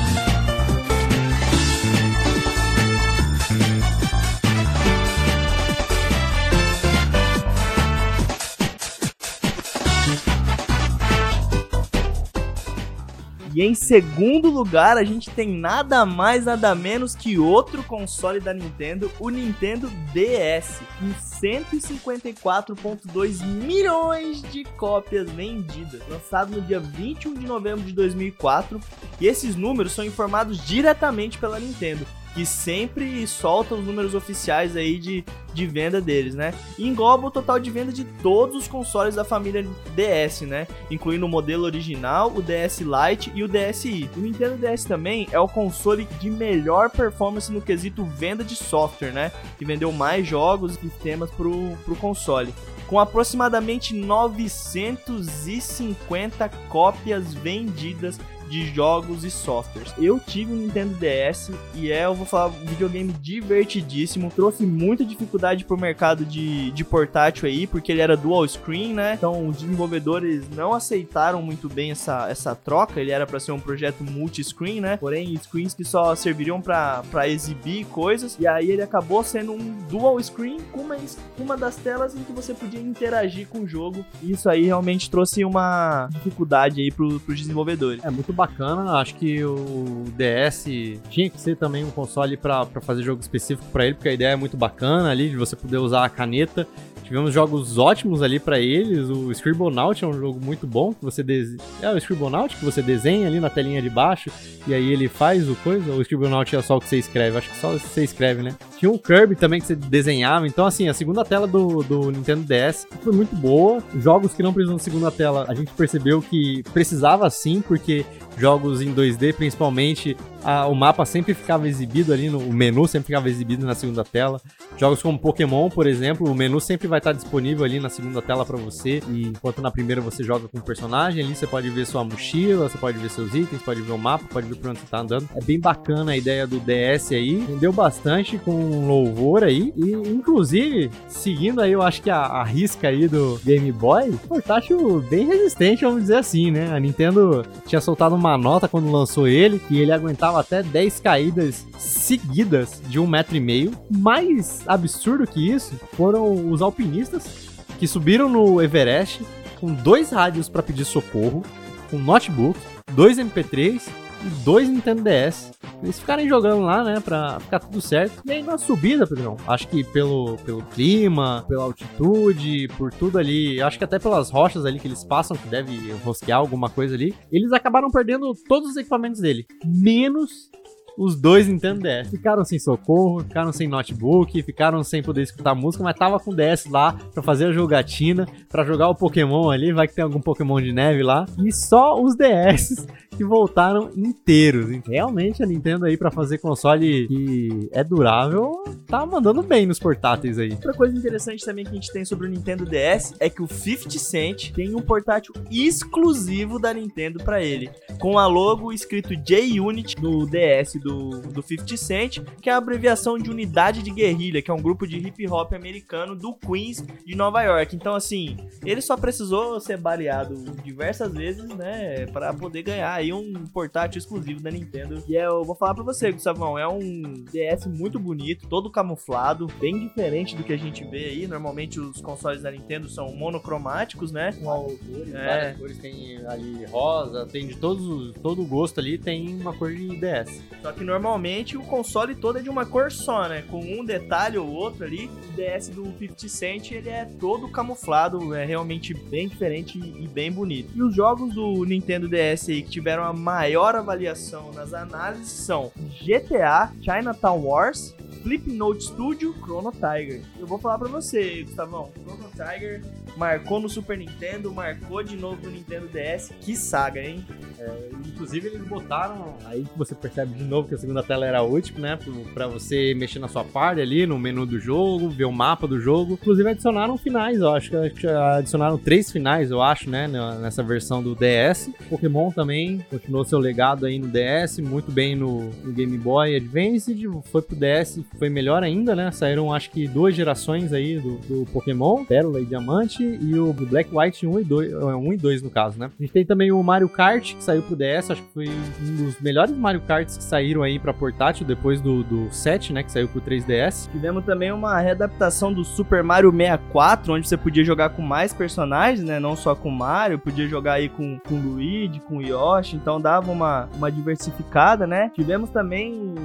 E em segundo lugar, a gente tem nada mais, nada menos que outro console da Nintendo, o Nintendo DS, com 154,2 milhões de cópias vendidas, lançado no dia 21 de novembro de 2004. E esses números são informados diretamente pela Nintendo que sempre solta os números oficiais aí de, de venda deles, né? E engloba o total de venda de todos os consoles da família DS, né? Incluindo o modelo original, o DS Lite e o DSi. O Nintendo DS também é o console de melhor performance no quesito venda de software, né? Que vendeu mais jogos e sistemas pro, pro console com aproximadamente 950 cópias vendidas de jogos e softwares. Eu tive um Nintendo DS e é, eu vou falar, um videogame divertidíssimo. Trouxe muita dificuldade pro mercado de, de portátil aí, porque ele era dual screen, né? Então os desenvolvedores não aceitaram muito bem essa, essa troca. Ele era para ser um projeto multi-screen, né? Porém, screens que só serviriam para exibir coisas. E aí ele acabou sendo um dual screen com uma, uma das telas em que você podia interagir com o jogo. E isso aí realmente trouxe uma dificuldade aí pro, pros desenvolvedores. É muito bacana. Acho que o DS tinha que ser também um console para fazer jogo específico para ele, porque a ideia é muito bacana ali de você poder usar a caneta Tivemos jogos ótimos ali para eles. O Scribblenaut é um jogo muito bom que você desenha. É o Scribblenaut que você desenha ali na telinha de baixo e aí ele faz o coisa. O Scribblenaut é só o que você escreve? Acho que só você escreve, né? Tinha um Kirby também que você desenhava. Então, assim, a segunda tela do, do Nintendo DS foi muito boa. Jogos que não precisam de segunda tela, a gente percebeu que precisava sim, porque jogos em 2D, principalmente, a, o mapa sempre ficava exibido ali, no, o menu sempre ficava exibido na segunda tela. Jogos como Pokémon, por exemplo, o menu sempre vai estar disponível ali na segunda tela para você, e enquanto na primeira você joga com o personagem, ali você pode ver sua mochila, você pode ver seus itens, pode ver o mapa, pode ver por onde você tá andando. É bem bacana a ideia do DS aí, rendeu bastante com louvor aí, e inclusive, seguindo aí, eu acho que a, a risca aí do Game Boy, portátil bem resistente, vamos dizer assim, né? A Nintendo tinha soltado uma nota quando lançou ele, e ele aguentava até 10 caídas seguidas de um metro e meio, mais absurdo que isso foram os alpinistas que subiram no Everest com dois rádios para pedir socorro, um notebook, dois MP3 e dois Nintendo DS. Eles ficarem jogando lá, né, pra ficar tudo certo. E aí na subida, Pedrão, acho que pelo, pelo clima, pela altitude, por tudo ali, acho que até pelas rochas ali que eles passam, que deve rosquear alguma coisa ali, eles acabaram perdendo todos os equipamentos dele, menos os dois Nintendo DS. Ficaram sem socorro, ficaram sem notebook, ficaram sem poder escutar música, mas tava com o DS lá pra fazer a jogatina, pra jogar o Pokémon ali, vai que tem algum Pokémon de neve lá. E só os DS que voltaram inteiros. Realmente a Nintendo aí para fazer console que é durável, tá mandando bem nos portáteis aí. Outra coisa interessante também que a gente tem sobre o Nintendo DS é que o 50 Cent tem um portátil exclusivo da Nintendo para ele, com a logo escrito J-Unit no DS do, do 50 Cent, que é a abreviação de Unidade de Guerrilha, que é um grupo de hip hop americano do Queens de Nova York. Então assim, ele só precisou ser baleado diversas vezes, né, para poder ganhar aí um portátil exclusivo da Nintendo. E é, eu vou falar pra você, Gustavão, é um DS muito bonito, todo camuflado, bem diferente do que a gente vê aí. Normalmente os consoles da Nintendo são monocromáticos, né? Com cores, é. várias cores, tem ali rosa, tem de todos, todo o gosto ali, tem uma cor de DS. Só que normalmente o console todo é de uma cor só, né? Com um detalhe ou outro ali. O DS do 50 Cent, ele é todo camuflado, é realmente bem diferente e bem bonito. E os jogos do Nintendo DS aí que tiveram tiveram a maior avaliação nas análises são GTA, Chinatown Wars, Flipnote Studio, Chrono Tiger. Eu vou falar pra você, Gustavão, Chrono Tiger marcou no Super Nintendo, marcou de novo no Nintendo DS. Que saga, hein? É, inclusive eles botaram aí você percebe de novo que a segunda tela era útil, né? Para você mexer na sua parte ali, no menu do jogo, ver o mapa do jogo. Inclusive adicionaram finais, eu acho que adicionaram três finais, eu acho, né? Nessa versão do DS. Pokémon também continuou seu legado aí no DS, muito bem no, no Game Boy Advance, foi pro DS, foi melhor ainda, né? Saíram acho que duas gerações aí do, do Pokémon, Pérola e Diamante, e o Black White 1 e 2, 1 é, e 2 no caso, né? A gente tem também o Mario Kart, que saiu pro DS, acho que foi um dos melhores Mario Karts que saíram aí pra portátil depois do, do 7, né? Que saiu pro 3DS. Tivemos também uma readaptação do Super Mario 64, onde você podia jogar com mais personagens, né? Não só com Mario, podia jogar aí com, com Luigi, com Yoshi, então dava uma, uma diversificada, né? Tivemos também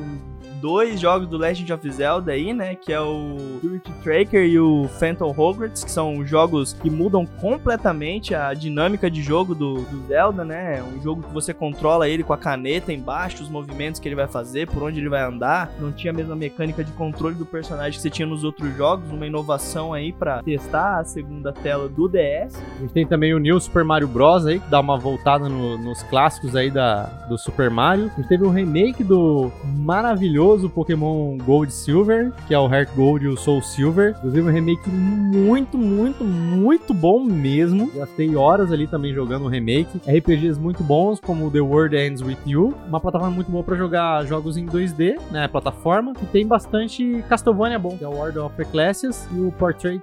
dois jogos do Legend of Zelda aí, né? Que é o Spirit Tracker e o Phantom Hogwarts, que são jogos que mudam completamente a dinâmica de jogo do, do Zelda, né? É um jogo que você controla ele com a caneta embaixo, os movimentos que ele vai fazer, por onde ele vai andar. Não tinha a mesma mecânica de controle do personagem que você tinha nos outros jogos, uma inovação aí para testar a segunda tela do DS. A gente tem também o New Super Mario Bros. aí, que dá uma voltada no, nos clássicos aí da, do Super Mario. A gente teve um remake do maravilhoso Pokémon Gold Silver, que é o Heart Gold e o Soul Silver. Inclusive um remake muito, muito, muito bom mesmo. Gastei horas ali também jogando o remake. RPGs muito bons, como The World Ends With You. Uma plataforma muito boa para jogar jogos em 2D, né? Plataforma. E tem bastante Castlevania bom, que é o Order of Ecclesias e o Portrait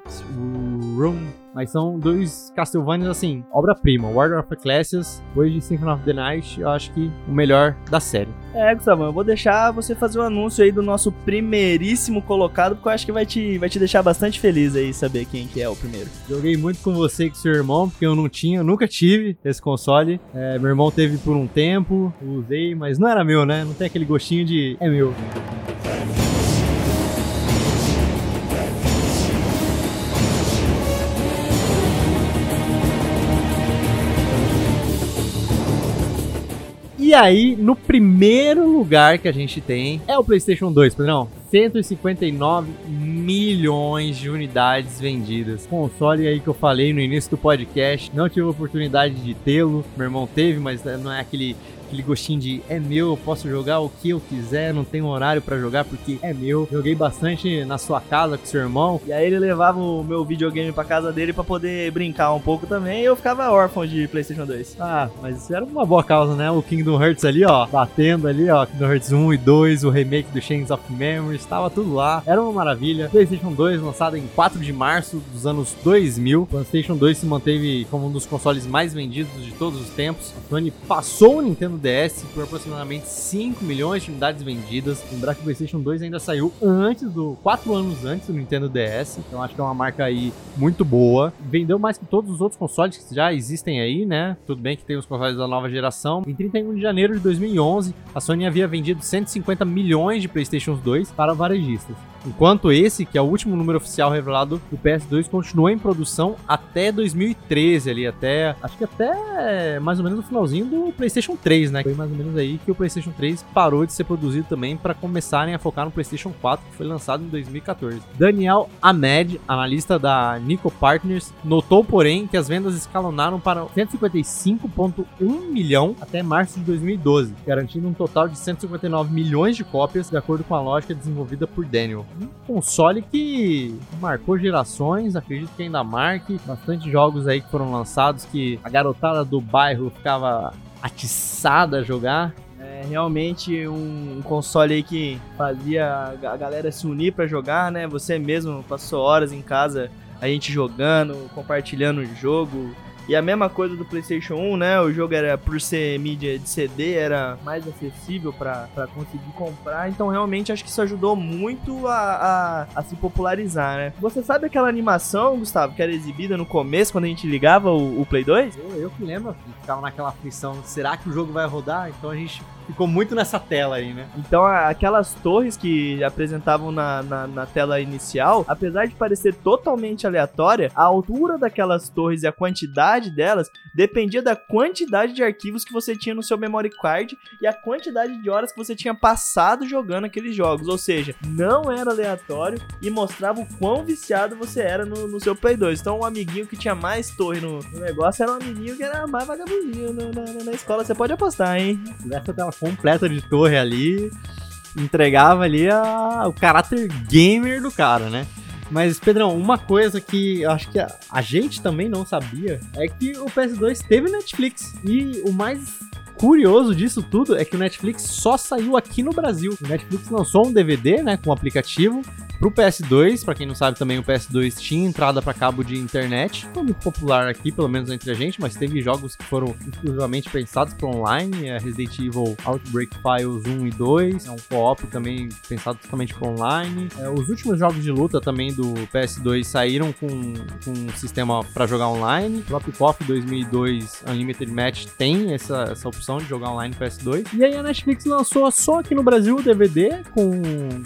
Room mas são dois Castlevanias, assim, obra-prima. Warrior of Ecclesias, depois de Symphony of the Night, eu acho que o melhor da série. É, Gustavo, eu vou deixar você fazer o um anúncio aí do nosso primeiríssimo colocado, porque eu acho que vai te, vai te deixar bastante feliz aí saber quem que é o primeiro. Joguei muito com você e com seu irmão, porque eu não tinha, eu nunca tive esse console. É, meu irmão teve por um tempo, usei, mas não era meu, né? Não tem aquele gostinho de é meu. E aí, no primeiro lugar que a gente tem é o PlayStation 2, Pedrão. 159 milhões de unidades vendidas. Console aí que eu falei no início do podcast, não tive a oportunidade de tê-lo. Meu irmão teve, mas não é aquele aquele gostinho de é meu, eu posso jogar o que eu quiser, não tenho horário para jogar porque é meu. Joguei bastante na sua casa com seu irmão. E aí ele levava o meu videogame pra casa dele para poder brincar um pouco também e eu ficava órfão de PlayStation 2. Ah, mas isso era uma boa causa, né? O Kingdom Hearts ali, ó, batendo ali, ó, Kingdom Hearts 1 e 2, o remake do Chains of Memories, estava tudo lá. Era uma maravilha. PlayStation 2 lançado em 4 de março dos anos 2000. O PlayStation 2 se manteve como um dos consoles mais vendidos de todos os tempos. A Sony passou o Nintendo Nintendo DS por aproximadamente 5 milhões de unidades vendidas. Lembrar que o PlayStation 2 ainda saiu antes do 4 anos antes do Nintendo DS, então acho que é uma marca aí muito boa. Vendeu mais que todos os outros consoles que já existem aí, né? Tudo bem que tem os consoles da nova geração. Em 31 de janeiro de 2011, a Sony havia vendido 150 milhões de PlayStation 2 para varejistas. Enquanto esse, que é o último número oficial revelado do PS2, continua em produção até 2013 ali, até acho que até mais ou menos no finalzinho do PlayStation 3, né? Foi mais ou menos aí que o PlayStation 3 parou de ser produzido também para começarem a focar no PlayStation 4, que foi lançado em 2014. Daniel Ahmed, analista da Nico Partners, notou, porém, que as vendas escalonaram para 155,1 milhão até março de 2012, garantindo um total de 159 milhões de cópias, de acordo com a lógica desenvolvida por Daniel um console que marcou gerações, acredito que ainda marque. Bastante jogos aí que foram lançados que a garotada do bairro ficava atiçada a jogar. É realmente um console aí que fazia a galera se unir para jogar, né? Você mesmo passou horas em casa, a gente jogando, compartilhando o jogo, e a mesma coisa do PlayStation 1, né? O jogo era, por ser mídia de CD, era mais acessível para conseguir comprar. Então, realmente, acho que isso ajudou muito a, a, a, se popularizar, né? Você sabe aquela animação, Gustavo, que era exibida no começo, quando a gente ligava o, o Play 2? Eu, eu que lembro, ficava naquela aflição: será que o jogo vai rodar? Então a gente ficou muito nessa tela aí, né? Então, aquelas torres que apresentavam na, na, na, tela inicial, apesar de parecer totalmente aleatória, a altura daquelas torres e a quantidade delas dependia da quantidade de arquivos que você tinha no seu memory card e a quantidade de horas que você tinha passado jogando aqueles jogos. Ou seja, não era aleatório e mostrava o quão viciado você era no, no seu Play 2. Então, um amiguinho que tinha mais torre no, no negócio era um amiguinho que era mais vagabundinho na, na, na escola. Você pode apostar, hein? Essa tela completa de torre ali, entregava ali a, o caráter gamer do cara, né? Mas, Pedrão, uma coisa que eu acho que a, a, gente também não sabia é que o PS2 teve Netflix. E o mais curioso disso tudo é que o Netflix só saiu aqui no Brasil. O Netflix lançou um DVD, né, com o aplicativo Pro PS2, para quem não sabe também, o PS2 tinha entrada para cabo de internet. Foi muito popular aqui, pelo menos entre a gente, mas teve jogos que foram exclusivamente pensados para online. É Resident Evil Outbreak Files 1 e 2. É um co-op também pensado totalmente para online. É, os últimos jogos de luta também do PS2 saíram com, com um sistema para jogar online. O próprio KOF 2002 Unlimited Match tem essa, essa opção de jogar online no PS2. E aí a Netflix lançou só aqui no Brasil o DVD com,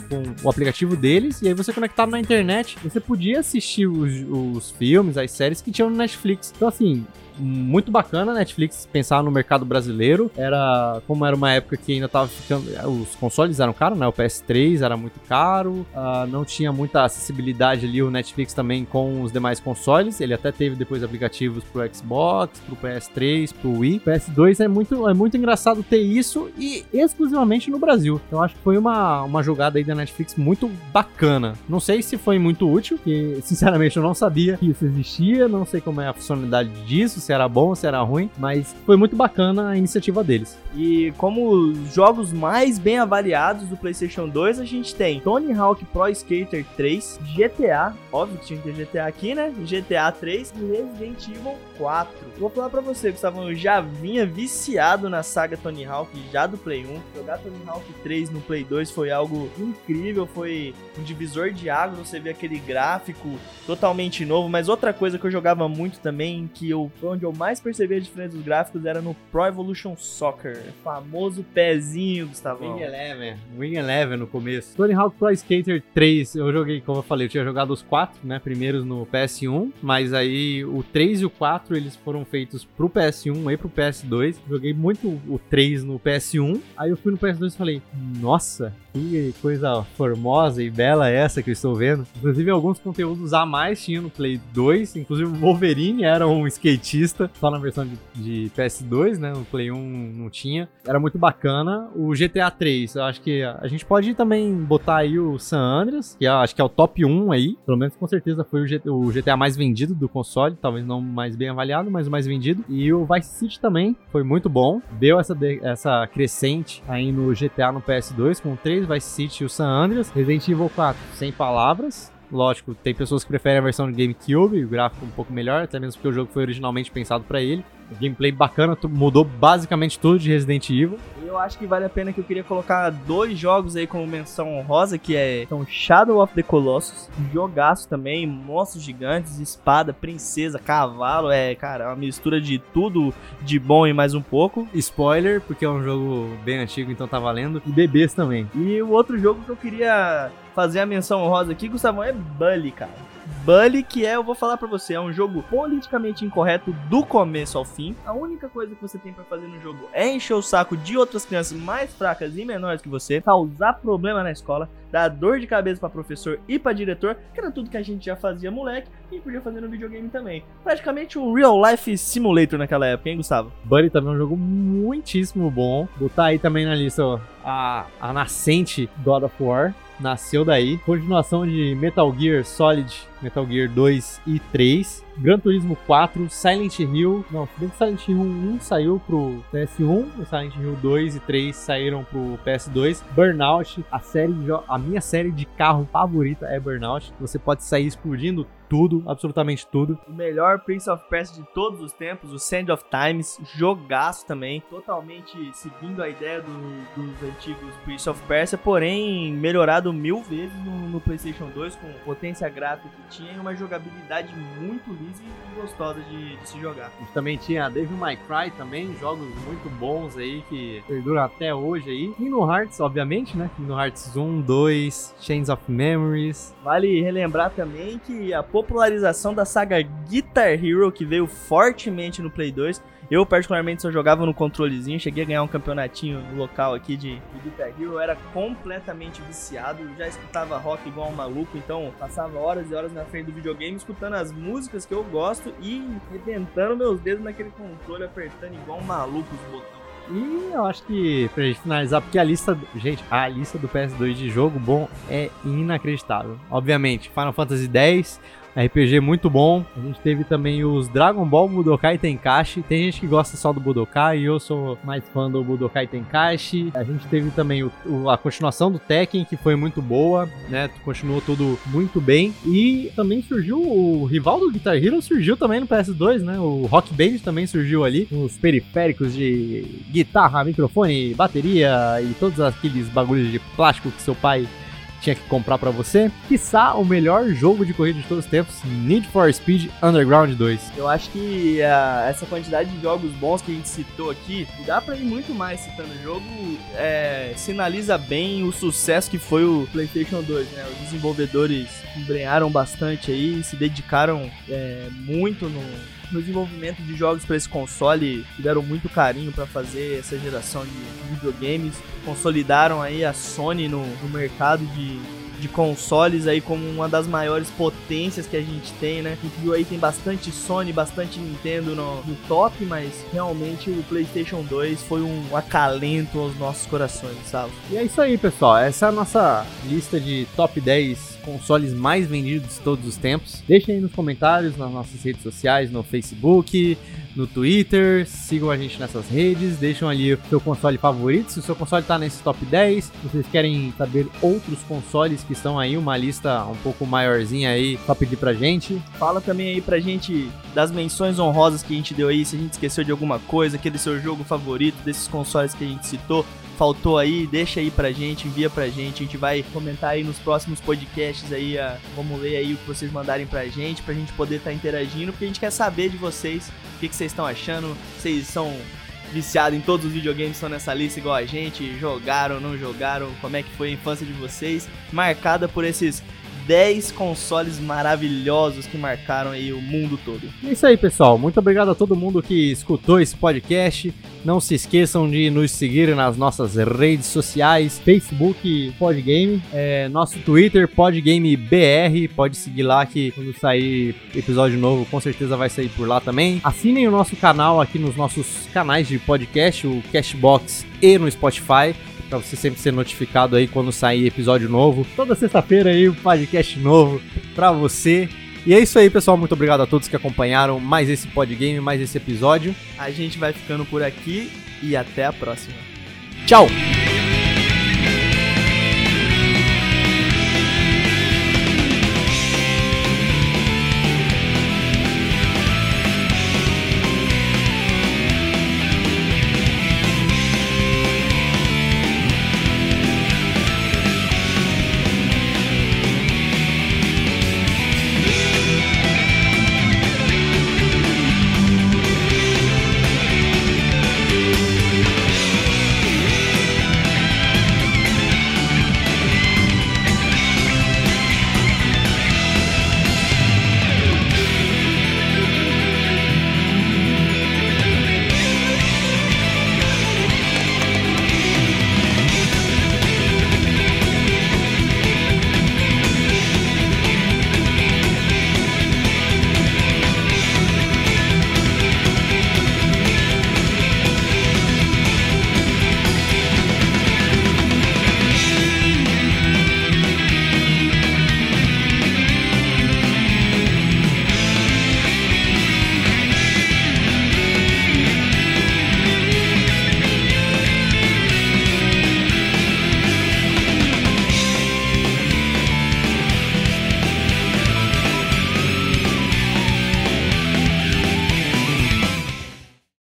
com o aplicativo deles e aí você conectado na internet, você podia assistir os, os filmes, as séries que tinham no Netflix. Então, assim, muito bacana a Netflix pensar no mercado brasileiro. Era como era uma época que ainda tava ficando. Os consoles eram caros, né? O PS3 era muito caro, uh, não tinha muita acessibilidade ali. O Netflix também com os demais consoles. Ele até teve depois aplicativos pro Xbox, pro PS3, pro Wii. O PS2 é muito, é muito engraçado ter isso e exclusivamente no Brasil. Então acho que foi uma, uma jogada aí da Netflix muito bacana. Não sei se foi muito útil, porque <laughs> sinceramente eu não sabia que isso existia, não sei como é a funcionalidade disso, se era bom, se era ruim, mas foi muito bacana a iniciativa deles. E como jogos mais bem avaliados do PlayStation 2, a gente tem Tony Hawk Pro Skater 3, GTA, óbvio que tinha que ter GTA aqui, né? GTA 3 e Resident Evil 4. Vou falar pra você, Gustavo, eu já vinha viciado na saga Tony Hawk já do Play 1. Jogar Tony Hawk 3 no Play 2 foi algo incrível, foi um divisor de águas, você vê aquele gráfico totalmente novo, mas outra coisa que eu jogava muito também, que eu, onde eu mais percebi a diferença dos gráficos era no Pro Evolution Soccer, famoso pezinho, Gustavo. Wing Eleven, Wing Eleven no começo. Tony Hawk Pro Skater 3, eu joguei, como eu falei, eu tinha jogado os quatro, né, primeiros no PS1, mas aí o 3 e o 4 eles foram feitos pro PS1 e pro PS2. Joguei muito o 3 no PS1, aí eu fui no PS2 e falei, nossa, que coisa formosa e bela essa que eu estou vendo. Inclusive, alguns conteúdos a mais tinha no Play 2. Inclusive, o Wolverine era um skatista, só na versão de, de, PS2, né? No Play 1 não tinha. Era muito bacana. O GTA 3, eu acho que a gente pode também botar aí o San Andreas, que acho que é o top 1 aí. Pelo menos com certeza foi o GTA, o GTA mais vendido do console. Talvez não mais bem avaliado, mas o mais vendido. E o Vice City também foi muito bom. Deu essa, essa crescente aí no GTA no PS2 com 3 Vice City e o San Andreas. Resident Evil 4, sem palavras. Lógico, tem pessoas que preferem a versão de GameCube, o gráfico um pouco melhor, até mesmo porque o jogo foi originalmente pensado para ele. Gameplay bacana, mudou basicamente tudo de Resident Evil. Eu acho que vale a pena que eu queria colocar dois jogos aí como menção honrosa, que é então, Shadow of the Colossus, jogaço também, monstros gigantes, espada, princesa, cavalo, é, cara, uma mistura de tudo de bom e mais um pouco. Spoiler, porque é um jogo bem antigo, então tá valendo. E bebês também. E o outro jogo que eu queria fazer a menção honrosa aqui, Gustavão, é Bully, cara. Bully, que é, eu vou falar para você, é um jogo politicamente incorreto do começo ao fim. A única coisa que você tem para fazer no jogo é encher o saco de outras crianças mais fracas e menores que você, causar problema na escola, dar dor de cabeça para professor e para diretor, que era tudo que a gente já fazia moleque e podia fazer no videogame também. Praticamente um real life simulator naquela época, hein, Gustavo? Bully também é um jogo muitíssimo bom. Botar aí também na lista ó, a, a nascente God of War nasceu daí. Continuação de Metal Gear Solid, Metal Gear 2 e 3. Gran Turismo 4, Silent Hill. Não, bem que Silent Hill 1 saiu pro PS1, o Silent Hill 2 e 3 saíram pro PS2. Burnout, a série a minha série de carro favorita é Burnout. Você pode sair explodindo tudo, absolutamente tudo. O melhor Prince of Persia de todos os tempos, o Sand of Times, jogaço também, totalmente seguindo a ideia do, dos antigos Prince of Persia, porém melhorado mil vezes no, no PlayStation 2 com potência gráfica tinha uma jogabilidade muito lisa e gostosa de, de se jogar. Também tinha Devil May Cry também, jogos muito bons aí que perduram até hoje aí. Kingdom Hearts, obviamente, né? Kingdom Hearts 1, 2, Chains of Memories. Vale relembrar também que a popularização da saga Guitar Hero, que veio fortemente no Play 2. Eu, particularmente, só jogava no controlezinho, cheguei a ganhar um campeonatinho local aqui de, de Guitar Hero, eu era completamente viciado, já escutava rock igual um maluco, então passava horas e horas na frente do videogame escutando as músicas que eu gosto e rebentando meus dedos naquele controle, apertando igual um maluco os botões. E eu acho que pra gente finalizar, porque a lista, gente, a lista do PS2 de jogo bom é inacreditável. Obviamente, Final Fantasy X, RPG muito bom. A gente teve também os Dragon Ball Budokai Tenkaichi. Tem gente que gosta só do Budokai e eu sou mais fã do Budokai Tenkaichi. A gente teve também o, o, a continuação do Tekken, que foi muito boa, né? Continuou tudo muito bem. E também surgiu o rival do Guitar Hero, surgiu também no PS2, né? O Rock Band também surgiu ali. Os periféricos de guitarra, microfone, bateria e todos aqueles bagulhos de plástico que seu pai tinha que comprar para você. Quiçá o melhor jogo de corrida de todos os tempos, Need for Speed Underground 2. Eu acho que uh, essa quantidade de jogos bons que a gente citou aqui, dá para ir muito mais citando o jogo, é, sinaliza bem o sucesso que foi o PlayStation 2, né? Os desenvolvedores embrenharam bastante aí, se dedicaram é, muito no no desenvolvimento de jogos para esse console, tiveram muito carinho para fazer essa geração de videogames, consolidaram aí a Sony no, no mercado de de consoles aí como uma das maiores potências que a gente tem, né? A viu aí tem bastante Sony, bastante Nintendo no, no top, mas realmente o PlayStation 2 foi um acalento aos nossos corações, sabe? E é isso aí, pessoal. Essa é a nossa lista de top 10 consoles mais vendidos de todos os tempos. Deixem aí nos comentários nas nossas redes sociais, no Facebook, no Twitter, sigam a gente nessas redes, deixam ali o seu console favorito. Se o seu console tá nesse top 10, vocês querem saber outros consoles que estão aí, uma lista um pouco maiorzinha aí, só pedir pra gente. Fala também aí pra gente das menções honrosas que a gente deu aí, se a gente esqueceu de alguma coisa, aquele seu jogo favorito, desses consoles que a gente citou faltou aí, deixa aí pra gente, envia pra gente. A gente vai comentar aí nos próximos podcasts aí, a, vamos ler aí o que vocês mandarem pra gente, pra gente poder estar tá interagindo, porque a gente quer saber de vocês o que, que vocês estão achando. Vocês são viciados em todos os videogames que estão nessa lista igual a gente, jogaram, não jogaram, como é que foi a infância de vocês, marcada por esses 10 consoles maravilhosos que marcaram aí o mundo todo. É isso aí, pessoal. Muito obrigado a todo mundo que escutou esse podcast. Não se esqueçam de nos seguir nas nossas redes sociais, Facebook Podgame, é, nosso Twitter PodgameBR, pode seguir lá que quando sair episódio novo com certeza vai sair por lá também. Assinem o nosso canal aqui nos nossos canais de podcast, o Cashbox e no Spotify para você sempre ser notificado aí quando sair episódio novo. Toda sexta-feira aí um podcast novo para você. E é isso aí, pessoal. Muito obrigado a todos que acompanharam mais esse podgame, mais esse episódio. A gente vai ficando por aqui e até a próxima. Tchau!